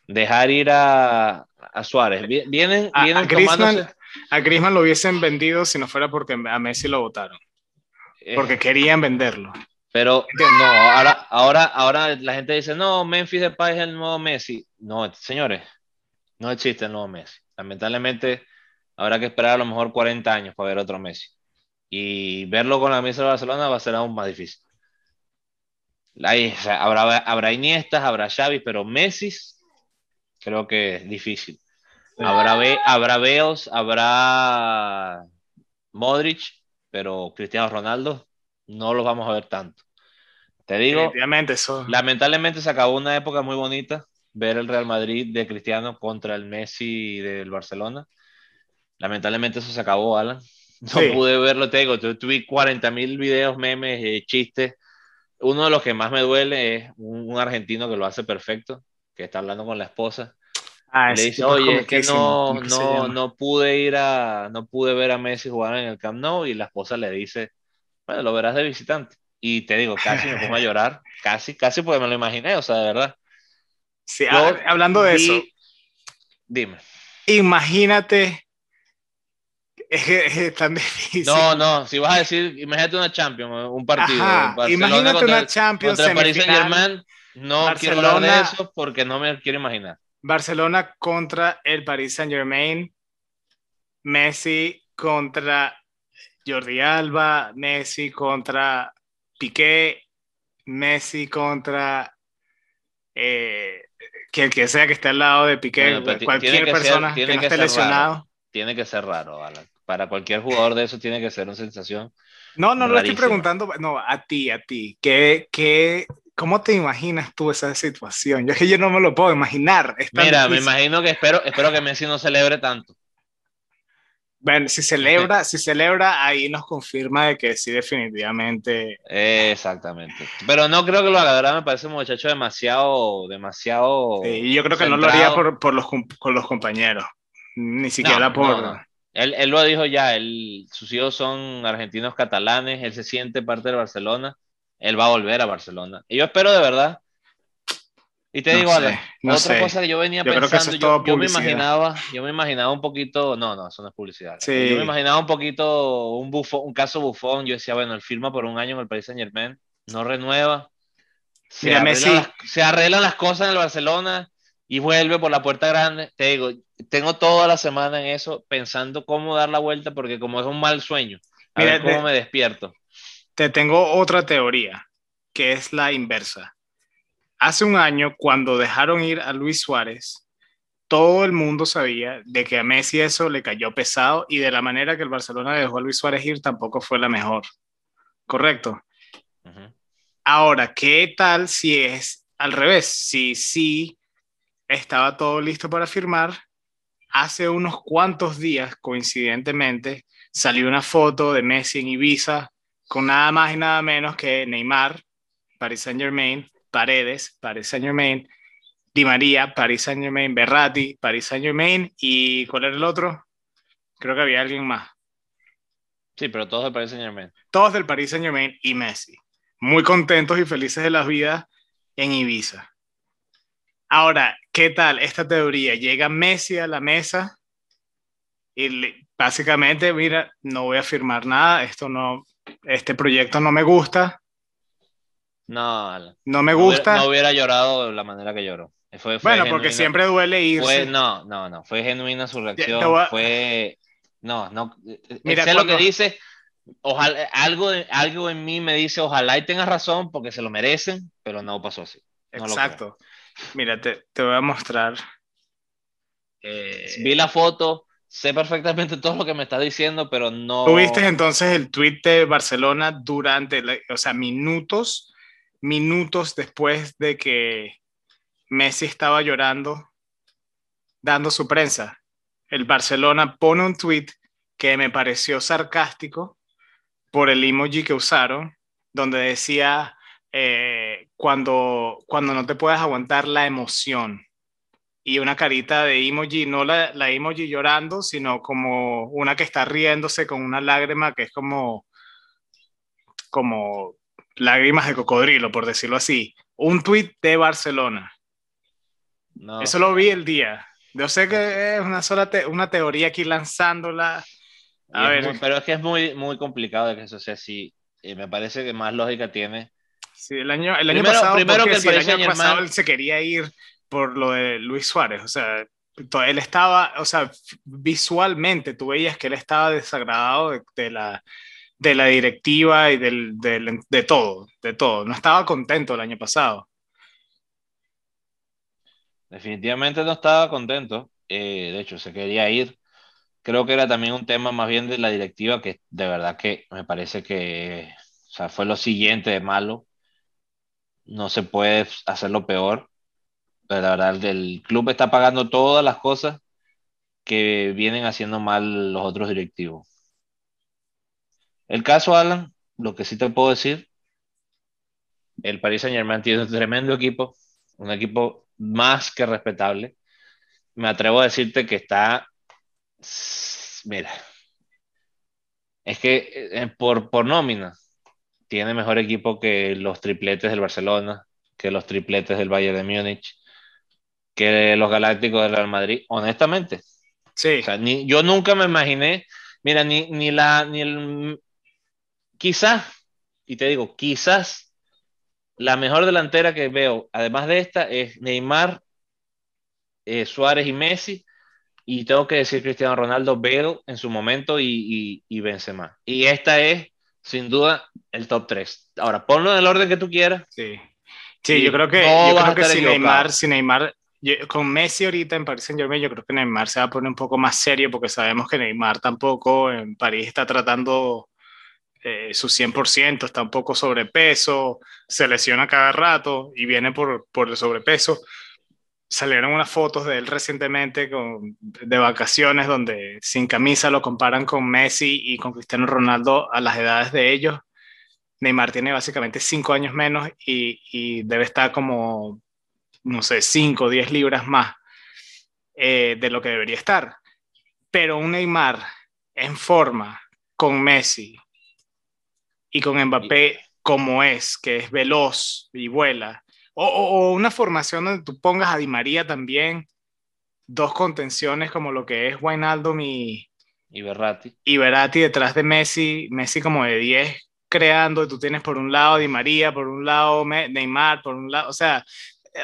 dejar ir a, a Suárez. Vienen, a, vienen a, Griezmann, lo hubiesen vendido si no fuera porque a Messi lo votaron. Eh. Porque querían venderlo. Pero no, ahora, ahora, ahora la gente dice, no, Memphis Depay es el nuevo Messi. No, señores, no existe el nuevo Messi. Lamentablemente habrá que esperar a lo mejor 40 años para ver otro Messi. Y verlo con la mesa de Barcelona va a ser aún más difícil. Ahí, habrá, habrá Iniestas, habrá Xavi, pero Messi creo que es difícil. Habrá, habrá Beos, habrá Modric, pero Cristiano Ronaldo no los vamos a ver tanto. Te digo, lamentablemente se acabó una época muy bonita, ver el Real Madrid de Cristiano contra el Messi del Barcelona. Lamentablemente eso se acabó, Alan. No pude verlo, te digo, tuve 40 mil videos, memes, eh, chistes. Uno de los que más me duele es un, argentino que lo hace perfecto, que está hablando con la esposa. Ah, le dice, oye, es que no, no, no pude ir a, no pude ver a Messi jugar en el Camp Nou y la esposa le dice, bueno, lo verás de visitante. Y te digo, casi me pongo a llorar, casi, casi porque me lo imaginé, o sea, de verdad. Sí, hablando de eso. Dime. Imagínate. Es, tan difícil. No, no, si vas a decir, imagínate una Champions, un partido. imagínate una Champions. Contra Paris Saint Germain, no quiero hablar de eso porque no me quiero imaginar. Barcelona contra el Paris Saint Germain. Messi contra Jordi Alba, Messi contra Piqué, Messi contra eh, que, que sea que esté al lado de Piqué, cualquier persona que, no esté lesionado. Tiene que ser raro, Alan. Para cualquier jugador de eso tiene que ser una sensación. No, no lo estoy preguntando, no, a ti, a ti. ¿Qué, qué, ¿Cómo te imaginas tú esa situación? Yo es que yo no me lo puedo imaginar. Mira, me imagino que espero, espero que Messi no celebre tanto. Bueno, si celebra, si celebra, ahí nos confirma de que sí, definitivamente. Exactamente. Pero no creo que lo haga, me parece un muchacho demasiado, demasiado. Yo creo que no lo haría por, por los, con los compañeros, ni siquiera por. Él, él, lo dijo ya, él, sus hijos son argentinos catalanes, él se siente parte de Barcelona, él va a volver a Barcelona. Y yo espero de verdad y te digo, Ale, otra cosa que yo venía pensando, yo, me imaginaba, yo me imaginaba un poquito, no, no, eso no es publicidad. Yo me imaginaba un poquito un bufón, un caso bufón. Yo decía, bueno, él firma por un año en el Paris Saint Germain, no renueva, se, arreglan las, se arreglan las cosas en el Barcelona y vuelve por la puerta grande. Te digo, tengo toda la semana en eso pensando cómo dar la vuelta porque como es un mal sueño, a ver cómo me despierto. Te tengo otra teoría que es la inversa hace un año, cuando dejaron ir a Luis Suárez, todo el mundo sabía de que a Messi eso le cayó pesado y de la manera que el Barcelona dejó a Luis Suárez ir tampoco fue la mejor. ¿Correcto? Ahora, ¿qué tal si es al revés? Si sí estaba todo listo para firmar, hace unos cuantos días, coincidentemente, salió una foto de Messi en Ibiza con nada más y nada menos que Neymar, Paris Saint Germain, Paredes, Paris Saint Germain, Di María, Paris Saint Germain, Berratti, Paris Saint Germain y ¿cuál era el otro? Creo que había alguien más. Sí, pero todos del Paris Saint Germain. Todos del Paris Saint Germain y Messi. Muy contentos y felices de la vida en Ibiza. Ahora, ¿qué tal esta teoría? Llega Messi a la mesa y básicamente, mira, no voy a firmar nada, esto no, este proyecto no me gusta, no, no me gusta. No hubiera, llorado de la manera que lloró. bueno, porque siempre duele irse. no, no, no, fue genuina su reacción. Fue, no, no. Mira, sé lo que dice. Ojalá, algo, algo en mí me dice, ojalá y tengas razón porque se lo merecen, pero no pasó así. Exacto. Mira, te, te, voy a mostrar. Eh, Vi la foto, sé perfectamente todo lo que me estás diciendo, pero no. ¿Tuviste entonces el tweet de Barcelona durante, o sea, minutos minutos después de que Messi estaba llorando, dando su prensa. El Barcelona pone un tweet que me pareció sarcástico por el emoji que usaron, donde decía, eh, cuando, cuando no te puedes aguantar la emoción. Y una carita de emoji, no la, la emoji llorando, sino como una que está riéndose con una lágrima que es como, como lágrimas de cocodrilo, por decirlo así. Un tweet de Barcelona. Eso lo vi el día. Yo sé que es una sola una teoría aquí lanzándola. A ver. pero es que es muy, muy complicado de que eso sea así. Y me parece que más lógica tiene. Sí, el año, el año pasado, primero que el, año pasado él se quería ir por lo de Luis Suárez. O sea, él estaba, o sea, visualmente tú veías que él estaba desagradado de, la, de la directiva y del, del, de todo, de todo. No estaba contento el año pasado. Definitivamente no estaba contento. Eh, de hecho, se quería ir. Creo que era también un tema más bien de la directiva que de verdad que me parece que o sea, fue lo siguiente de malo. No se puede hacerlo peor. Pero la verdad, el club está pagando todas las cosas que vienen haciendo mal los otros directivos. El caso, Alan, lo que sí te puedo decir, el Paris Saint Germain tiene un tremendo equipo, un equipo más que respetable. Me atrevo a decirte que está, mira, es que eh, por, por nómina tiene mejor equipo que los tripletes del Barcelona, que los tripletes del Bayern de Múnich, que los Galácticos del Real Madrid, honestamente. Sí. ni, yo nunca me imaginé, mira, ni, ni la, ni el, quizás, y te digo, quizás la mejor delantera que veo, además de esta, es Neymar, eh, Suárez y Messi. Y tengo que decir Cristiano Ronaldo, Bale en su momento y, y, Benzema. Y esta es, sin duda, el top 3. Ahora, ponlo en el orden que tú quieras. Sí, sí yo creo que, yo creo que si Neymar, si Neymar con Messi ahorita en París Saint Germain, yo creo que Neymar se va a poner un poco más serio porque sabemos que Neymar tampoco en París está tratando eh, su 100%, está un poco sobrepeso, se lesiona cada rato y viene por, por el sobrepeso. Salieron unas fotos de él recientemente con, de vacaciones donde sin camisa lo comparan con Messi y con Cristiano Ronaldo a las edades de ellos. Neymar tiene básicamente 5 años menos y, y, debe estar como, no sé, 5 o 10 libras más eh, de lo que debería estar. Pero un Neymar en forma con Messi, y con Mbappé como es, que es veloz y vuela. O, una formación donde tú pongas a Di María también, dos contenciones como lo que es Wijnaldum y, y Berratti. Y Berratti detrás de Messi, Messi como de 10 creando, y tú tienes por un lado Di María, por un lado Neymar, por un lado, o sea, eh,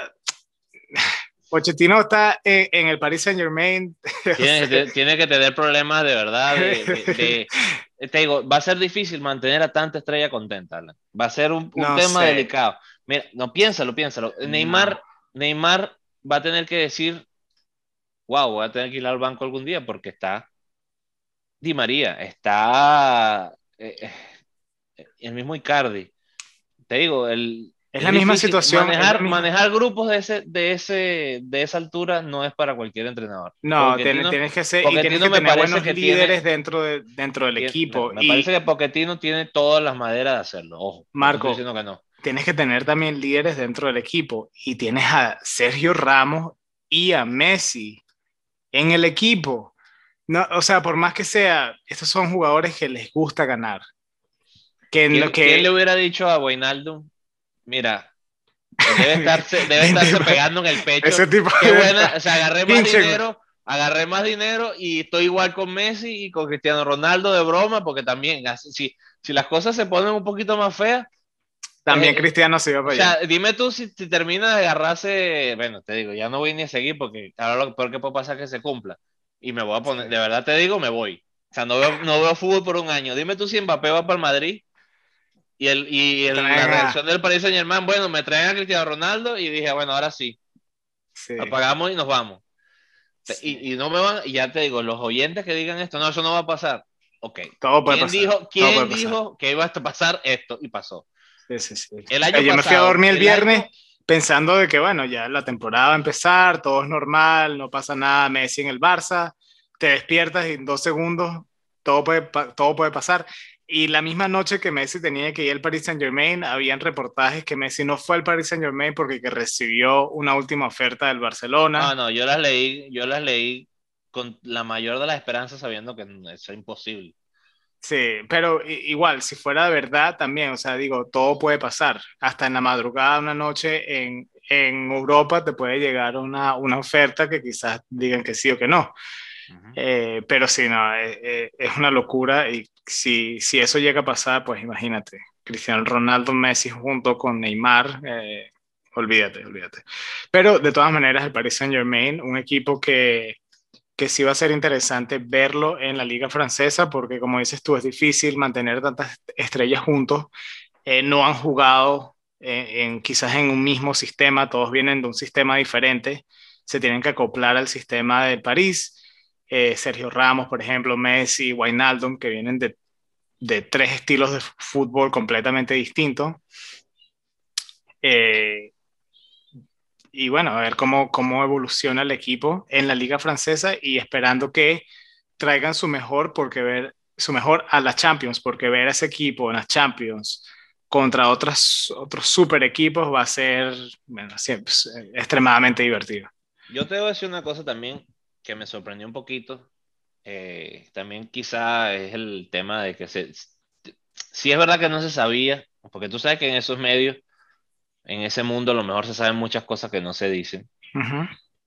Pochettino está en, el Paris Saint Germain. Tiene, que tener problemas de verdad. te digo, va a ser difícil mantener a tanta estrella contenta. Va a ser un, tema delicado. Mira, no piénsalo, piénsalo. Neymar, Neymar va a tener que decir, wow, voy a tener que ir al banco algún día porque está Di María, está eh, eh, el mismo Icardi. Te digo, el, es, la misma situación. Manejar, manejar grupos de, ese, de, ese, de esa altura no es para cualquier entrenador. No, tienes que ser y tienes que tener buenos líderes dentro, de, dentro del equipo. Me, parece que Pochettino tiene todas las maderas de hacerlo. Ojo, Marco, que no. tienes que tener también líderes dentro del equipo. Y tienes a Sergio Ramos y a Messi en el equipo. No, o sea, por más que sea, estos son jugadores que les gusta ganar. Que ¿Quién, que... ¿Quién le hubiera dicho a Boinaldo mira, debe estarse, debe estarse pegando en el pecho. Ese tipo Qué buena, o sea, agarré más dinero, agarré más dinero y estoy igual con Messi y con Cristiano Ronaldo de broma, porque también, si, si las cosas se ponen un poquito más feas, también eh, Cristiano se iba para allá. O sea, dime tú si, si, termina de agarrarse, bueno, te digo, ya no voy ni a seguir porque ahora lo peor que puede pasar es que se cumpla. Y me voy a poner, de verdad te digo, me voy. O sea, no veo, no veo fútbol por un año. Dime tú si Mbappé va para el Madrid y, el, y el, la reacción del Paris Saint Germain, bueno, me traen a Cristiano Ronaldo y dije, bueno, ahora sí. Apagamos y nos vamos. Y, y, no me van, y ya te digo, los oyentes que digan esto, no, eso no va a pasar. Ok. Todo puede ¿Quién pasar. dijo, ¿quién dijo que iba a pasar esto? Y pasó. Sí, sí, sí. El año Yo me fui a dormir el, viernes pensando de que, bueno, ya la temporada va a empezar, todo es normal, no pasa nada, Messi en el Barça, te despiertas y en dos segundos todo puede, todo puede pasar. Y la misma noche que Messi tenía que ir al Paris Saint Germain, habían reportajes que Messi no fue al Paris Saint Germain porque que recibió una última oferta del Barcelona. No, no, yo las leí, yo las leí con la mayor de las esperanzas sabiendo que es imposible. Sí, pero igual, si fuera de verdad también, o sea, digo, todo puede pasar. Hasta en la madrugada, una noche en, en Europa te puede llegar una, una oferta que quizás digan que sí o que no. Eh, pero sí, no, eh, eh, es una locura y si, si eso llega a pasar, pues imagínate, Cristiano Ronaldo, Messi junto con Neymar, olvídate, olvídate. Pero de todas maneras, el Paris Saint Germain, un equipo que, que sí va a ser interesante verlo en la liga francesa, porque como dices tú, es difícil mantener tantas estrellas juntos. no han jugado en, quizás en un mismo sistema, todos vienen de un sistema diferente, se tienen que acoplar al sistema de París. Eh, Sergio Ramos, por ejemplo, Messi, Wijnaldum, que vienen de, de tres estilos de fútbol completamente distintos. Eh, y bueno, a ver cómo, cómo evoluciona el equipo en la liga francesa y esperando que traigan su mejor porque ver su mejor a la Champions, porque ver a ese equipo en las Champions contra otros, otros super equipos va a ser bueno, pues, extremadamente divertido. Yo te voy a decir una cosa también que me sorprendió un poquito. Eh, también quizá es el tema de que se, si es verdad que no se sabía, porque tú sabes que en esos medios, en ese mundo, a lo mejor se saben muchas cosas que no se dicen.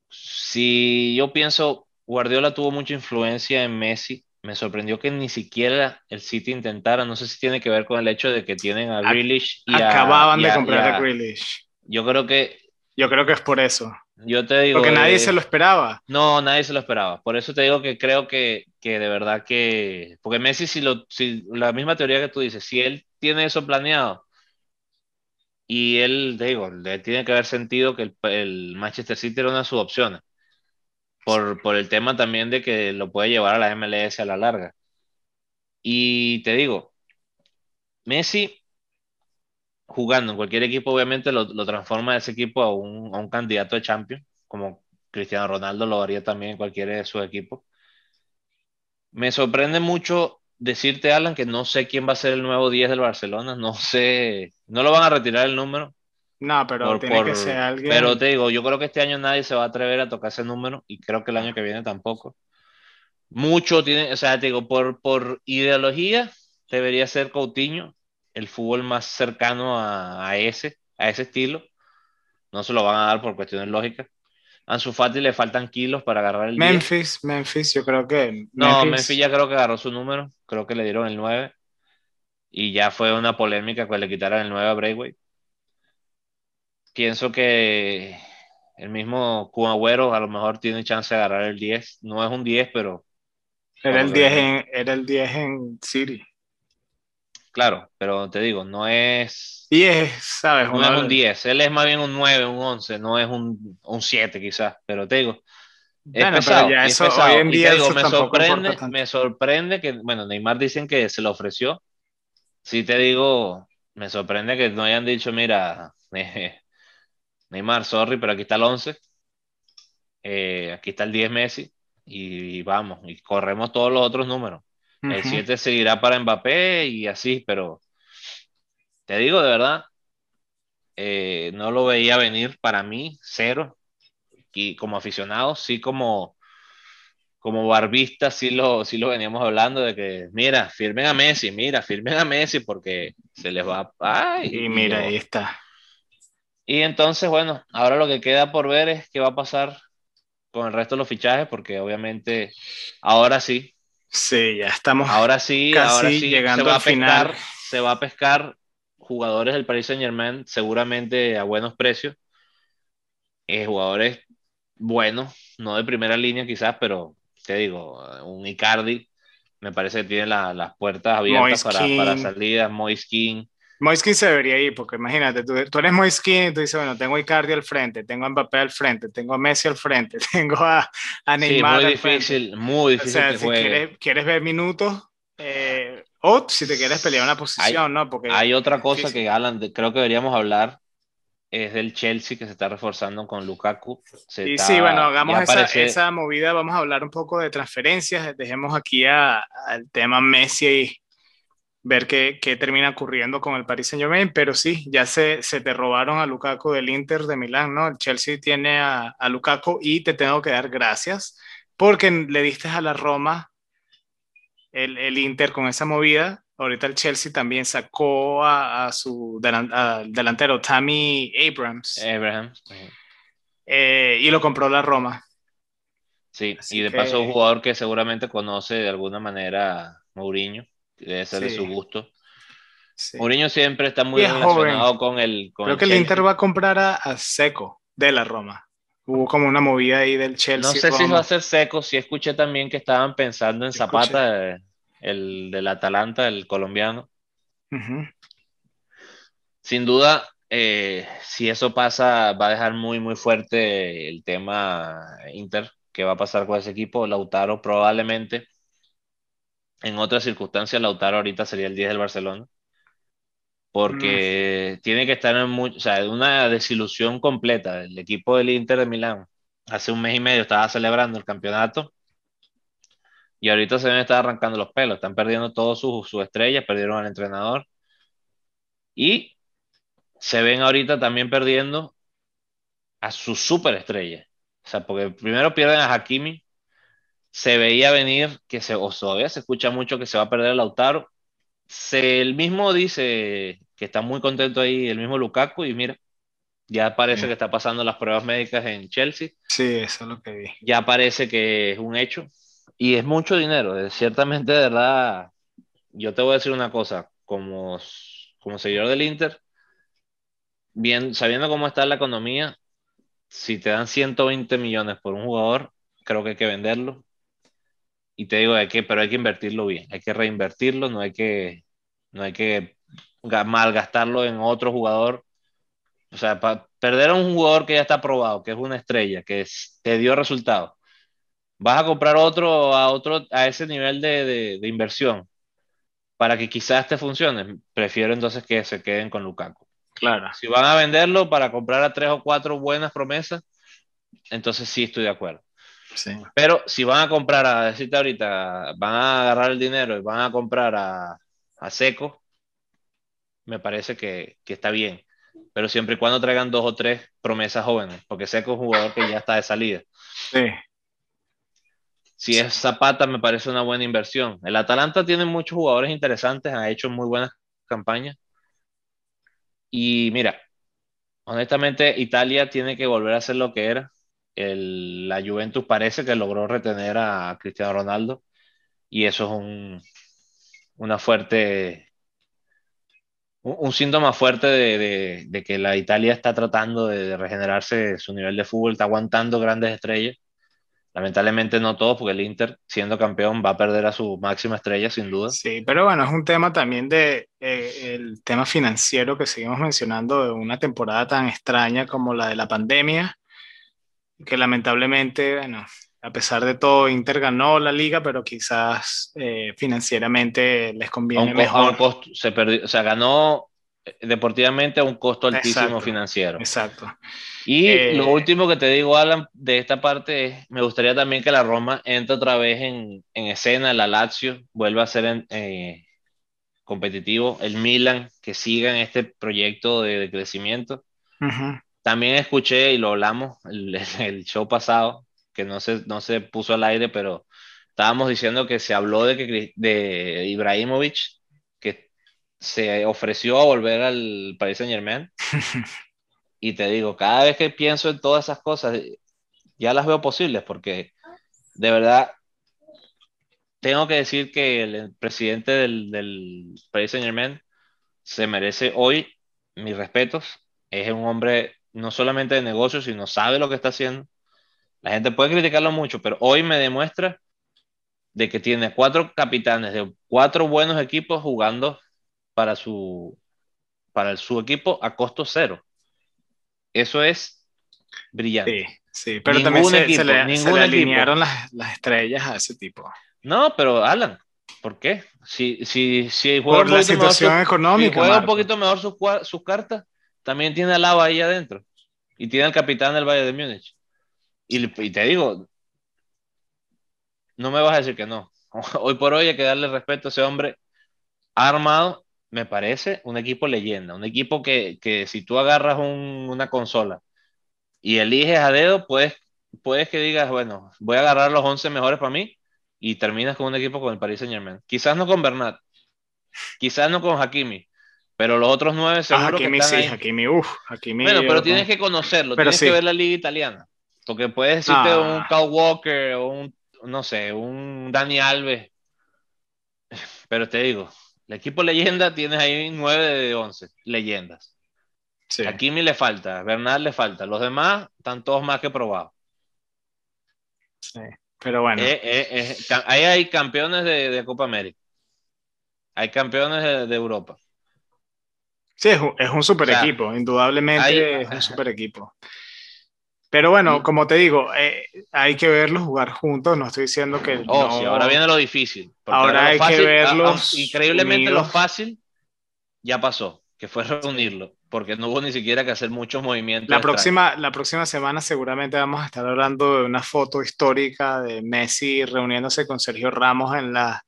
Si yo pienso, Guardiola tuvo mucha influencia en Messi, me sorprendió que ni siquiera el City intentara, no sé si tiene que ver con el hecho de que tienen a Grealish y Acababan de comprar a, Grealish. Yo creo que... Yo creo que es por eso. Yo te digo... Porque nadie se lo esperaba. No, nadie se lo esperaba. Por eso te digo que creo que, que de verdad que... Porque Messi, si, lo, si la misma teoría que tú dices, si él tiene eso planeado y él, te digo, le tiene que haber sentido que el, el Manchester City era una de sus opciones por, por el tema también de que lo puede llevar a la MLS a la larga. Y te digo, Messi jugando en cualquier equipo, obviamente lo, lo transforma ese equipo a un, a un, candidato de Champions, como Cristiano Ronaldo lo haría también en cualquiera de sus equipos. Me sorprende mucho decirte, Alan, que no sé quién va a ser el nuevo 10 del Barcelona, no sé, no lo van a retirar el número, no, pero tiene que ser alguien. Pero te digo, yo creo que este año nadie se va a atrever a tocar ese número y creo que el año que viene tampoco. Mucho tiene, o sea, te digo, por, por ideología debería ser Coutinho el fútbol más cercano a, a, ese, a ese estilo. No se lo van a dar por cuestiones lógicas. A Ansu Fati le faltan kilos para agarrar el Memphis, Memphis, yo creo que. No, Memphis ya creo que agarró su número. Creo que le dieron el 9. Y ya fue una polémica que le quitaran el 9 a Braithwaite pienso que el mismo Kun a lo mejor tiene chance de agarrar el 10. No es un 10, pero. Era el 10, en, era el 10 en City. Claro, pero te digo, no es. 10, ¿sabes? No es un 10. Él es más bien un 9, un 11, no es un, un 7 quizás, pero te digo. Es bueno, pesado, ya eso, Hoy en día digo, me, sorprende, me sorprende que, bueno, Neymar dicen que se lo ofreció. Sí te digo, me sorprende que no hayan dicho, mira, eh, Neymar, sorry, pero aquí está el 11. Eh, aquí está el 10 Messi. Y, vamos, y corremos todos los otros números. El 7 seguirá para Mbappé y así, pero te digo de verdad, eh, no lo veía venir para mí, cero. Y como aficionado, sí como, como barbista, sí lo, sí lo veníamos hablando de que, mira, firmen a Messi, mira, firmen a Messi porque se les va. Ay, y mira, ahí está. Y entonces, bueno, ahora lo que queda por ver es qué va a pasar con el resto de los fichajes, porque obviamente ahora sí. Sí, ya estamos. Ahora sí, ahora sí llegando se va a pescar, Se va a pescar jugadores del Paris Saint Germain, seguramente a buenos precios. Eh, jugadores buenos, no de primera línea quizás, pero te digo, un Icardi me parece que tiene las puertas abiertas para, para salidas, Moiskin. Moiskin se debería ir, porque imagínate, tú, tú eres Moiskin y tú dices, bueno, tengo a Icardi al frente, tengo a Mbappé al frente, tengo a Messi al frente, tengo a, a Neymar sí, muy difícil, muy difícil. O sea, si quieres, quieres, ver minutos, eh, o si te quieres pelear una posición, ¿no? Porque hay otra cosa que, Alan, creo que deberíamos hablar, es del Chelsea que se está reforzando con Lukaku. y sí, bueno, hagamos esa, esa, movida, vamos a hablar un poco de transferencias, dejemos aquí al tema Messi y ver qué, qué, termina ocurriendo con el Paris Saint Germain, pero sí, ya se, se, te robaron a Lukaku del Inter de Milán, ¿no? El Chelsea tiene a, a, Lukaku y te tengo que dar gracias porque le diste a la Roma el, el Inter con esa movida. Ahorita el Chelsea también sacó a, a su delantero Tammy Abrams. Abrahams. Eh, y lo compró la Roma. Sí, Así y de que... paso un jugador que seguramente conoce de alguna manera Mourinho debe ser sí. de su gusto. Sí. Mourinho siempre está muy relacionado joven. con el. Con Creo el que el Inter va a comprar a, a, Seco de la Roma. Hubo como una movida ahí del Chelsea. No sé Roma. si va a ser Seco. Sí, escuché también que estaban pensando en Zapata, escuché. el del Atalanta, el colombiano. Uh -huh. Sin duda, eh, si eso pasa, va a dejar muy, muy fuerte el tema Inter. ¿Qué va a pasar con ese equipo? Lautaro probablemente en otras circunstancias, Lautaro ahorita sería el 10 del Barcelona. Porque mm. tiene que estar en mucho, o sea, una desilusión completa. El equipo del Inter de Milán hace un mes y medio estaba celebrando el campeonato y ahorita se ven estar arrancando los pelos. Están perdiendo todas sus su estrellas, perdieron al entrenador y se ven ahorita también perdiendo a su superestrella. O sea, porque primero pierden a Hakimi, se veía venir que se, o todavía se escucha mucho que se va a perder el Lautaro. Se, el mismo dice que está muy contento ahí, el mismo Lukaku, y mira, ya parece sí. que está pasando las pruebas médicas en Chelsea. Sí, eso es lo que vi. Ya parece que es un hecho. Y es mucho dinero. Ciertamente, de verdad, yo te voy a decir una cosa, como, como seguidor del Inter, bien, sabiendo cómo está la economía, si te dan 120 millones por un jugador, creo que hay que venderlo y te digo, hay que, pero hay que invertirlo bien, hay que reinvertirlo, no hay que, no hay que malgastarlo en otro jugador. O sea, para perder a un jugador que ya está probado, que es una estrella, que es, te dio resultados, vas a comprar otro a otro a ese nivel de, de, de, inversión para que quizás te funcione. Prefiero entonces que se queden con Lukaku. Claro. Si van a venderlo para comprar a tres o cuatro buenas promesas, entonces sí estoy de acuerdo. Sí. Pero si van a comprar, a decirte ahorita, van a agarrar el dinero y van a comprar a, a Seco, me parece que, que, está bien. Pero siempre y cuando traigan dos o tres promesas jóvenes, porque Seco es un jugador que ya está de salida. Sí. Si es Zapata, me parece una buena inversión. El Atalanta tiene muchos jugadores interesantes, ha hecho muy buenas campañas. Y mira, honestamente, Italia tiene que volver a ser lo que era la Juventus parece que logró retener a Cristiano Ronaldo y eso es un, una fuerte, un, síntoma fuerte de, que la Italia está tratando de, de, regenerarse su nivel de fútbol, está aguantando grandes estrellas. Lamentablemente no todos, porque el Inter, siendo campeón, va a perder a su máxima estrella, sin duda. Sí, pero bueno, es un tema también de eh, el tema financiero que seguimos mencionando de una temporada tan extraña como la de la pandemia que lamentablemente, bueno, a pesar de todo, Inter ganó la liga, pero quizás eh, financieramente les conviene un, mejor. Un costo, se perdió, o sea, ganó eh, deportivamente a un costo altísimo exacto, financiero. Exacto. Y eh, lo último que te digo, Alan, de esta parte es, me gustaría también que la Roma entre otra vez en, en escena, la Lazio vuelva a ser en, eh, competitivo, el Milan, que siga en este proyecto de, de crecimiento. Uh -huh. También escuché, y lo hablamos el, el, show pasado, que no se, no se puso al aire, pero estábamos diciendo que se habló de, que, de Ibrahimovic, que se ofreció a volver al Paris Saint Germain. y te digo, cada vez que pienso en todas esas cosas, ya las veo posibles, porque de verdad tengo que decir que el presidente del, del Paris Saint Germain se merece hoy mis respetos. Es un hombre no solamente de negocios, sino sabe lo que está haciendo. La gente puede criticarlo mucho, pero hoy me demuestra de que tiene cuatro capitanes de cuatro buenos equipos jugando para su, para su equipo a costo cero. Eso es brillante. Sí, sí pero ningún también se, equipo, se le, se le alinearon las, las, estrellas a ese tipo. No, pero Alan, ¿por qué? Si, si, si juega Por la situación su, económica. Si juega un poquito mejor sus su cartas, también tiene a Lava ahí adentro. Y tiene al capitán del Valle de Múnich. Y, te digo, no me vas a decir que no. Hoy por hoy hay que darle respeto a ese hombre, ha armado, me parece, un equipo leyenda, un equipo que, que si tú agarras una consola y eliges a dedo, puedes, puedes que digas, bueno, voy a agarrar los 11 mejores para mí y terminas con un equipo con el Paris Saint Germain. Quizás no con Bernat, quizás no con Hakimi, pero los otros nueve seguro ah, Hakimi que sí, Hakimi, uff, Hakimi. Bueno, pero tienes que conocerlo, tienes que ver la liga italiana, porque puedes decirte ah. un Kyle Walker o un, no sé, un Dani Alves, pero te digo, el equipo leyenda tienes ahí nueve de once leyendas. Sí. Hakimi le falta, Bernal le falta, los demás están todos más que probados. Sí. Pero bueno. Eh, eh, eh, ahí hay campeones de, Copa América. Hay campeones de, Europa. Sí, es un, super equipo, indudablemente es un super equipo. Pero bueno, como te digo, hay que verlos jugar juntos, no estoy diciendo que... Oh, sí, ahora viene lo difícil. Ahora hay que verlos... increíblemente lo fácil ya pasó, que fue reunirlo porque no hubo ni siquiera que hacer muchos movimientos. La próxima, la próxima semana seguramente vamos a estar hablando de una foto histórica de Messi reuniéndose con Sergio Ramos en, la,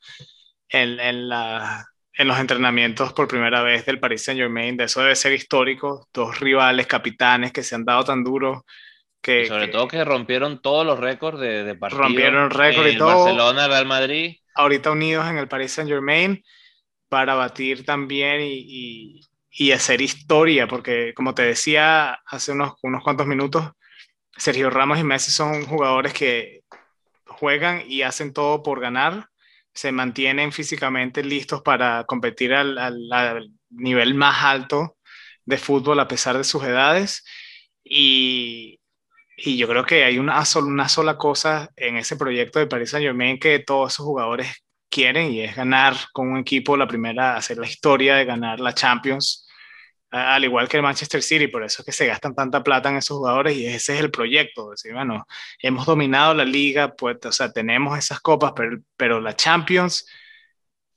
en, en, la, en los entrenamientos por primera vez del Paris Saint Germain. De eso debe ser histórico. Dos rivales, capitanes que se han dado tan duro. Que, sobre todo que rompieron todos los récords de, de partidos. Rompieron récord y todo. Barcelona, Real Madrid. Ahorita unidos en el Paris Saint Germain para batir también y y hacer historia, porque como te decía hace unos, unos cuantos minutos, Sergio Ramos y Messi son jugadores que juegan y hacen todo por ganar, se mantienen físicamente listos para competir al, nivel más alto de fútbol a pesar de sus edades. Y, y yo creo que hay una, una sola cosa en ese proyecto de Paris Saint Germain que todos esos jugadores quieren y es ganar con un equipo la primera, hacer la historia de ganar la Champions, al igual que el Manchester City, por eso es que se gastan tanta plata en esos jugadores y ese es el proyecto, decir, bueno, hemos dominado la liga, pues, o sea, tenemos esas copas, pero, pero la Champions,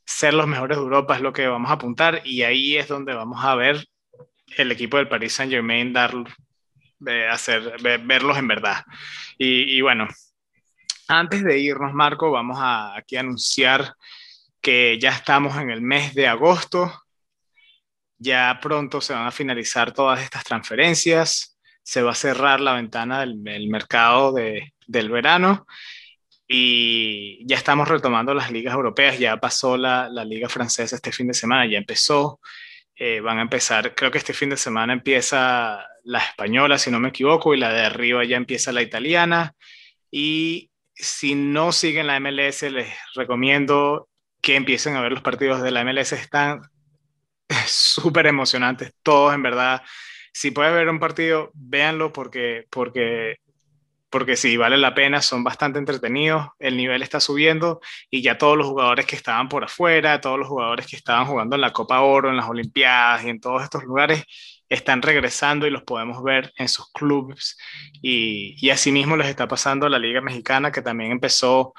ser los mejores de Europa es lo que vamos a apuntar y ahí es donde vamos a ver el equipo del Paris Saint Germain dar, hacer, verlos en verdad. Y, y bueno, antes de irnos, Marco, vamos a aquí a anunciar que ya estamos en el mes de agosto. Ya pronto se van a finalizar todas estas transferencias. Se va a cerrar la ventana del, mercado de, del verano y ya estamos retomando las ligas europeas. Ya pasó la, la liga francesa este fin de semana, ya empezó. Eh, van a empezar, creo que este fin de semana empieza la española, si no me equivoco, y la de arriba ya empieza la italiana. Y si no siguen la MLS, les recomiendo que empiecen a ver los partidos de la MLS. Están súper emocionantes, todos en verdad. Si puede ver un partido, véanlo porque, porque, porque sí, vale la pena, son bastante entretenidos, el nivel está subiendo y ya todos los jugadores que estaban por afuera, todos los jugadores que estaban jugando en la Copa Oro, en las Olimpiadas y en todos estos lugares, están regresando y los podemos ver en sus clubes. Y, y asimismo les está pasando la Liga Mexicana, que también empezó,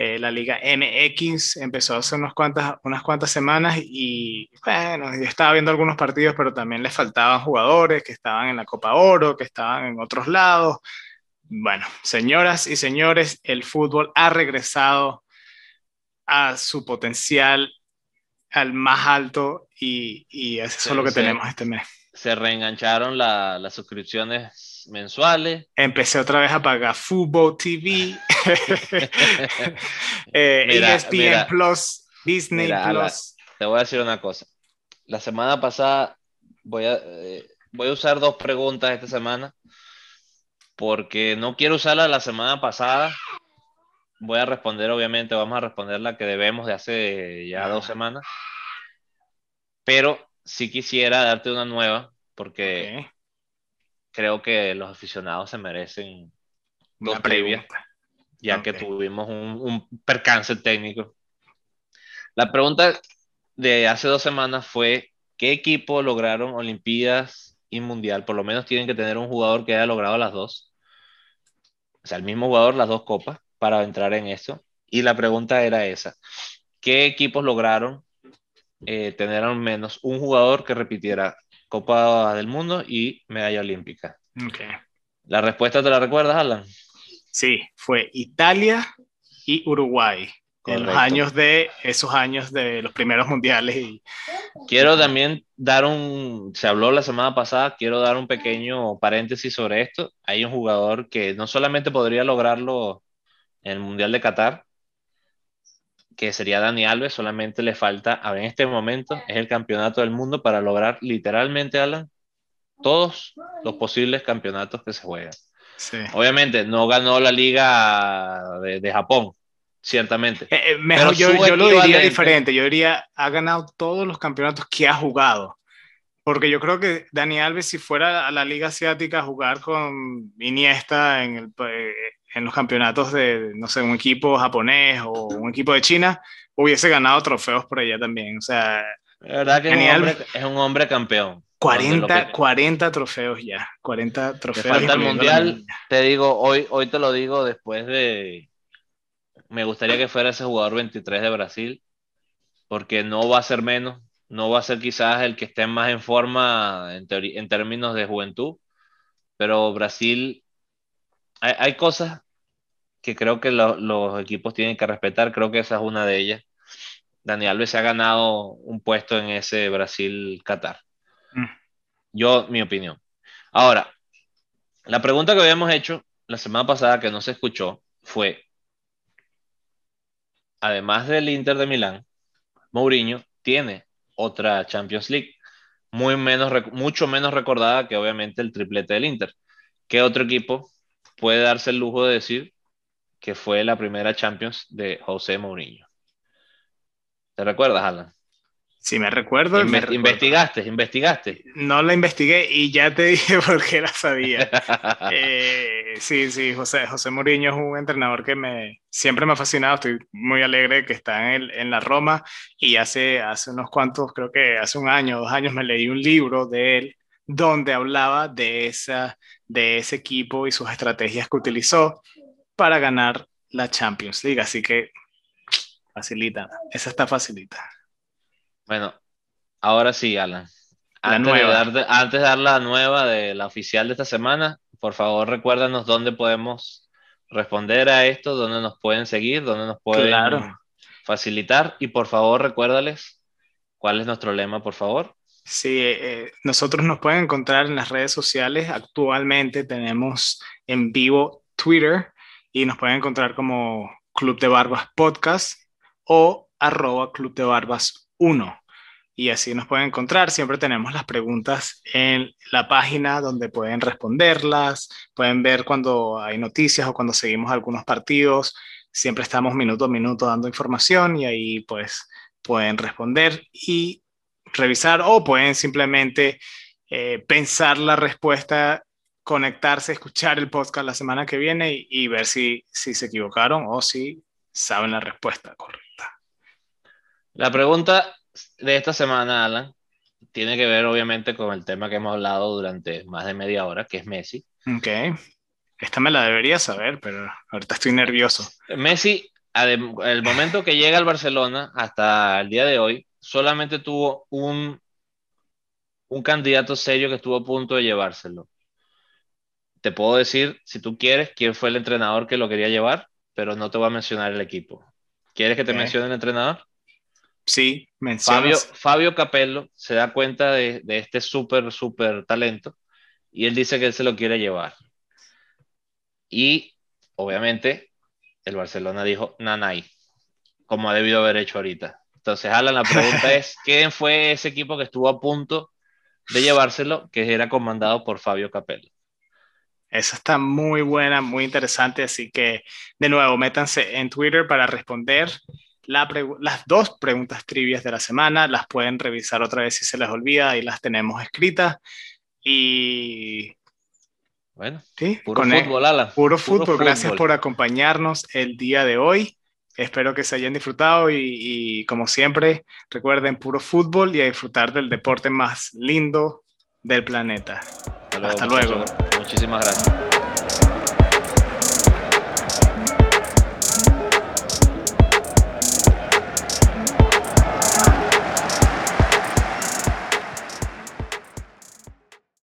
eh, la Liga MX, empezó hace unas cuantas, unas cuantas semanas y bueno, yo estaba viendo algunos partidos, pero también les faltaban jugadores que estaban en la Copa Oro, que estaban en otros lados. Bueno, señoras y señores, el fútbol ha regresado a su potencial al más alto y, y eso es lo que tenemos este mes se reengancharon las suscripciones mensuales. Empecé otra vez a pagar Football TV, eh, ESPN Plus, Disney Plus. te voy a decir una cosa. La semana pasada voy a, eh, voy a usar dos preguntas esta semana porque no quiero usarla la semana pasada. Voy a responder, obviamente, vamos a responder la que debemos de hace ya dos semanas. Pero sí quisiera darte una nueva, porque creo que los aficionados se merecen dos previas, ya que tuvimos un, percance técnico. La pregunta de hace dos semanas fue, ¿qué equipo lograron Olimpiadas y Mundial? Por lo menos tienen que tener un jugador que haya logrado las dos. O sea, el mismo jugador, las dos copas, para entrar en eso. Y la pregunta era esa. ¿Qué equipos lograron eh, tener al menos un jugador que repitiera Copa del Mundo y medalla olímpica. Okay. ¿La respuesta te la recuerdas, Alan? Sí, fue Italia y Uruguay. en los años de esos años de los primeros mundiales. Y... Quiero también dar un, se habló la semana pasada, quiero dar un pequeño paréntesis sobre esto. Hay un jugador que no solamente podría lograrlo en el Mundial de Qatar, que sería Dani Alves, solamente le falta, en este momento, es el campeonato del mundo para lograr literalmente, Alan, todos los posibles campeonatos que se juegan. Obviamente, no ganó la liga de, Japón, ciertamente. Eh, eh, mejor yo, yo lo diría diferente, yo diría, ha ganado todos los campeonatos que ha jugado. Porque yo creo que Dani Alves, si fuera a la Liga Asiática a jugar con Iniesta en, el, eh, en los campeonatos de, no sé, un equipo japonés o un equipo de China, hubiese ganado trofeos por allá también. O sea, la verdad que es un, hombre, campeón. 40, 40 trofeos ya, 40 trofeos. Te falta el mundial, te digo, hoy, hoy te lo digo después de, me gustaría que fuera ese jugador 23 de Brasil, porque no va a ser menos, no va a ser quizás el que esté más en forma en, en términos de juventud, pero Brasil, hay, hay cosas que creo que los equipos tienen que respetar, creo que esa es una de ellas. Dani Alves se ha ganado un puesto en ese Brasil-Qatar. Mm. Yo, mi opinión. Ahora, la pregunta que habíamos hecho la semana pasada que no se escuchó fue, además del Inter de Milán, Mourinho tiene otra Champions League, muy menos, mucho menos recordada que obviamente el triplete del Inter. ¿Qué otro equipo puede darse el lujo de decir que fue la primera Champions de José Mourinho? ¿Te recuerdas, Alan? Sí, me recuerdo, Investigaste, investigaste. No la investigué y ya te dije por qué la sabía. Eh, sí, sí, José, José Mourinho es un entrenador que me, siempre me ha fascinado. Estoy muy alegre que está en, en la Roma y hace, hace unos cuantos, creo que hace un año, dos años, me leí un libro de él donde hablaba de, esa, de ese equipo y sus estrategias que utilizó para ganar la Champions League. Así que facilita, esa está facilita. Bueno, ahora sí, Alan. Antes, De dar, antes de dar la nueva de la oficial de esta semana, por favor recuérdanos dónde podemos responder a esto, dónde nos pueden seguir, dónde nos pueden facilitar y por favor recuérdales cuál es nuestro lema, por favor. Sí, eh, nosotros nos pueden encontrar en las redes sociales. Actualmente tenemos en vivo Twitter y nos pueden encontrar como Club de Barbas Podcast o arroba Club de Barbas 1. Y así nos pueden encontrar. Siempre tenemos las preguntas en la página donde pueden responderlas. Pueden ver cuando hay noticias o cuando seguimos algunos partidos. Siempre estamos minuto a minuto dando información y ahí pues pueden responder y revisar o pueden simplemente eh, pensar la respuesta, conectarse, escuchar el podcast la semana que viene y, y ver si, si se equivocaron o si saben la respuesta correcta. La pregunta de esta semana, Alan, tiene que ver obviamente con el tema que hemos hablado durante más de media hora, que es Messi. Ok. Esta me la debería saber, pero ahorita estoy nervioso. Messi, el momento que llega al Barcelona hasta el día de hoy, solamente tuvo un, un candidato serio que estuvo a punto de llevárselo. Te puedo decir, si tú quieres, quién fue el entrenador que lo quería llevar, pero no te voy a mencionar el equipo. ¿Quieres que te mencione el entrenador? Sí, Fabio, Fabio Capello se da cuenta de, este súper, súper talento y él dice que él se lo quiere llevar. Y obviamente el Barcelona dijo Nanay, como ha debido haber hecho ahorita. Entonces, Alan, la pregunta es, ¿quién fue ese equipo que estuvo a punto de llevárselo, que era comandado por Fabio Capello? Esa está muy buena, muy interesante, así que de nuevo, métanse en Twitter para responder las dos preguntas trivias de la semana. Las pueden revisar otra vez si se les olvida, y las tenemos escritas. Y bueno, ¿sí? puro fútbol, Ala. Puro, fútbol. Gracias por acompañarnos el día de hoy. Espero que se hayan disfrutado y, como siempre, recuerden puro fútbol y a disfrutar del deporte más lindo del planeta. Hasta luego. Muchísimas gracias.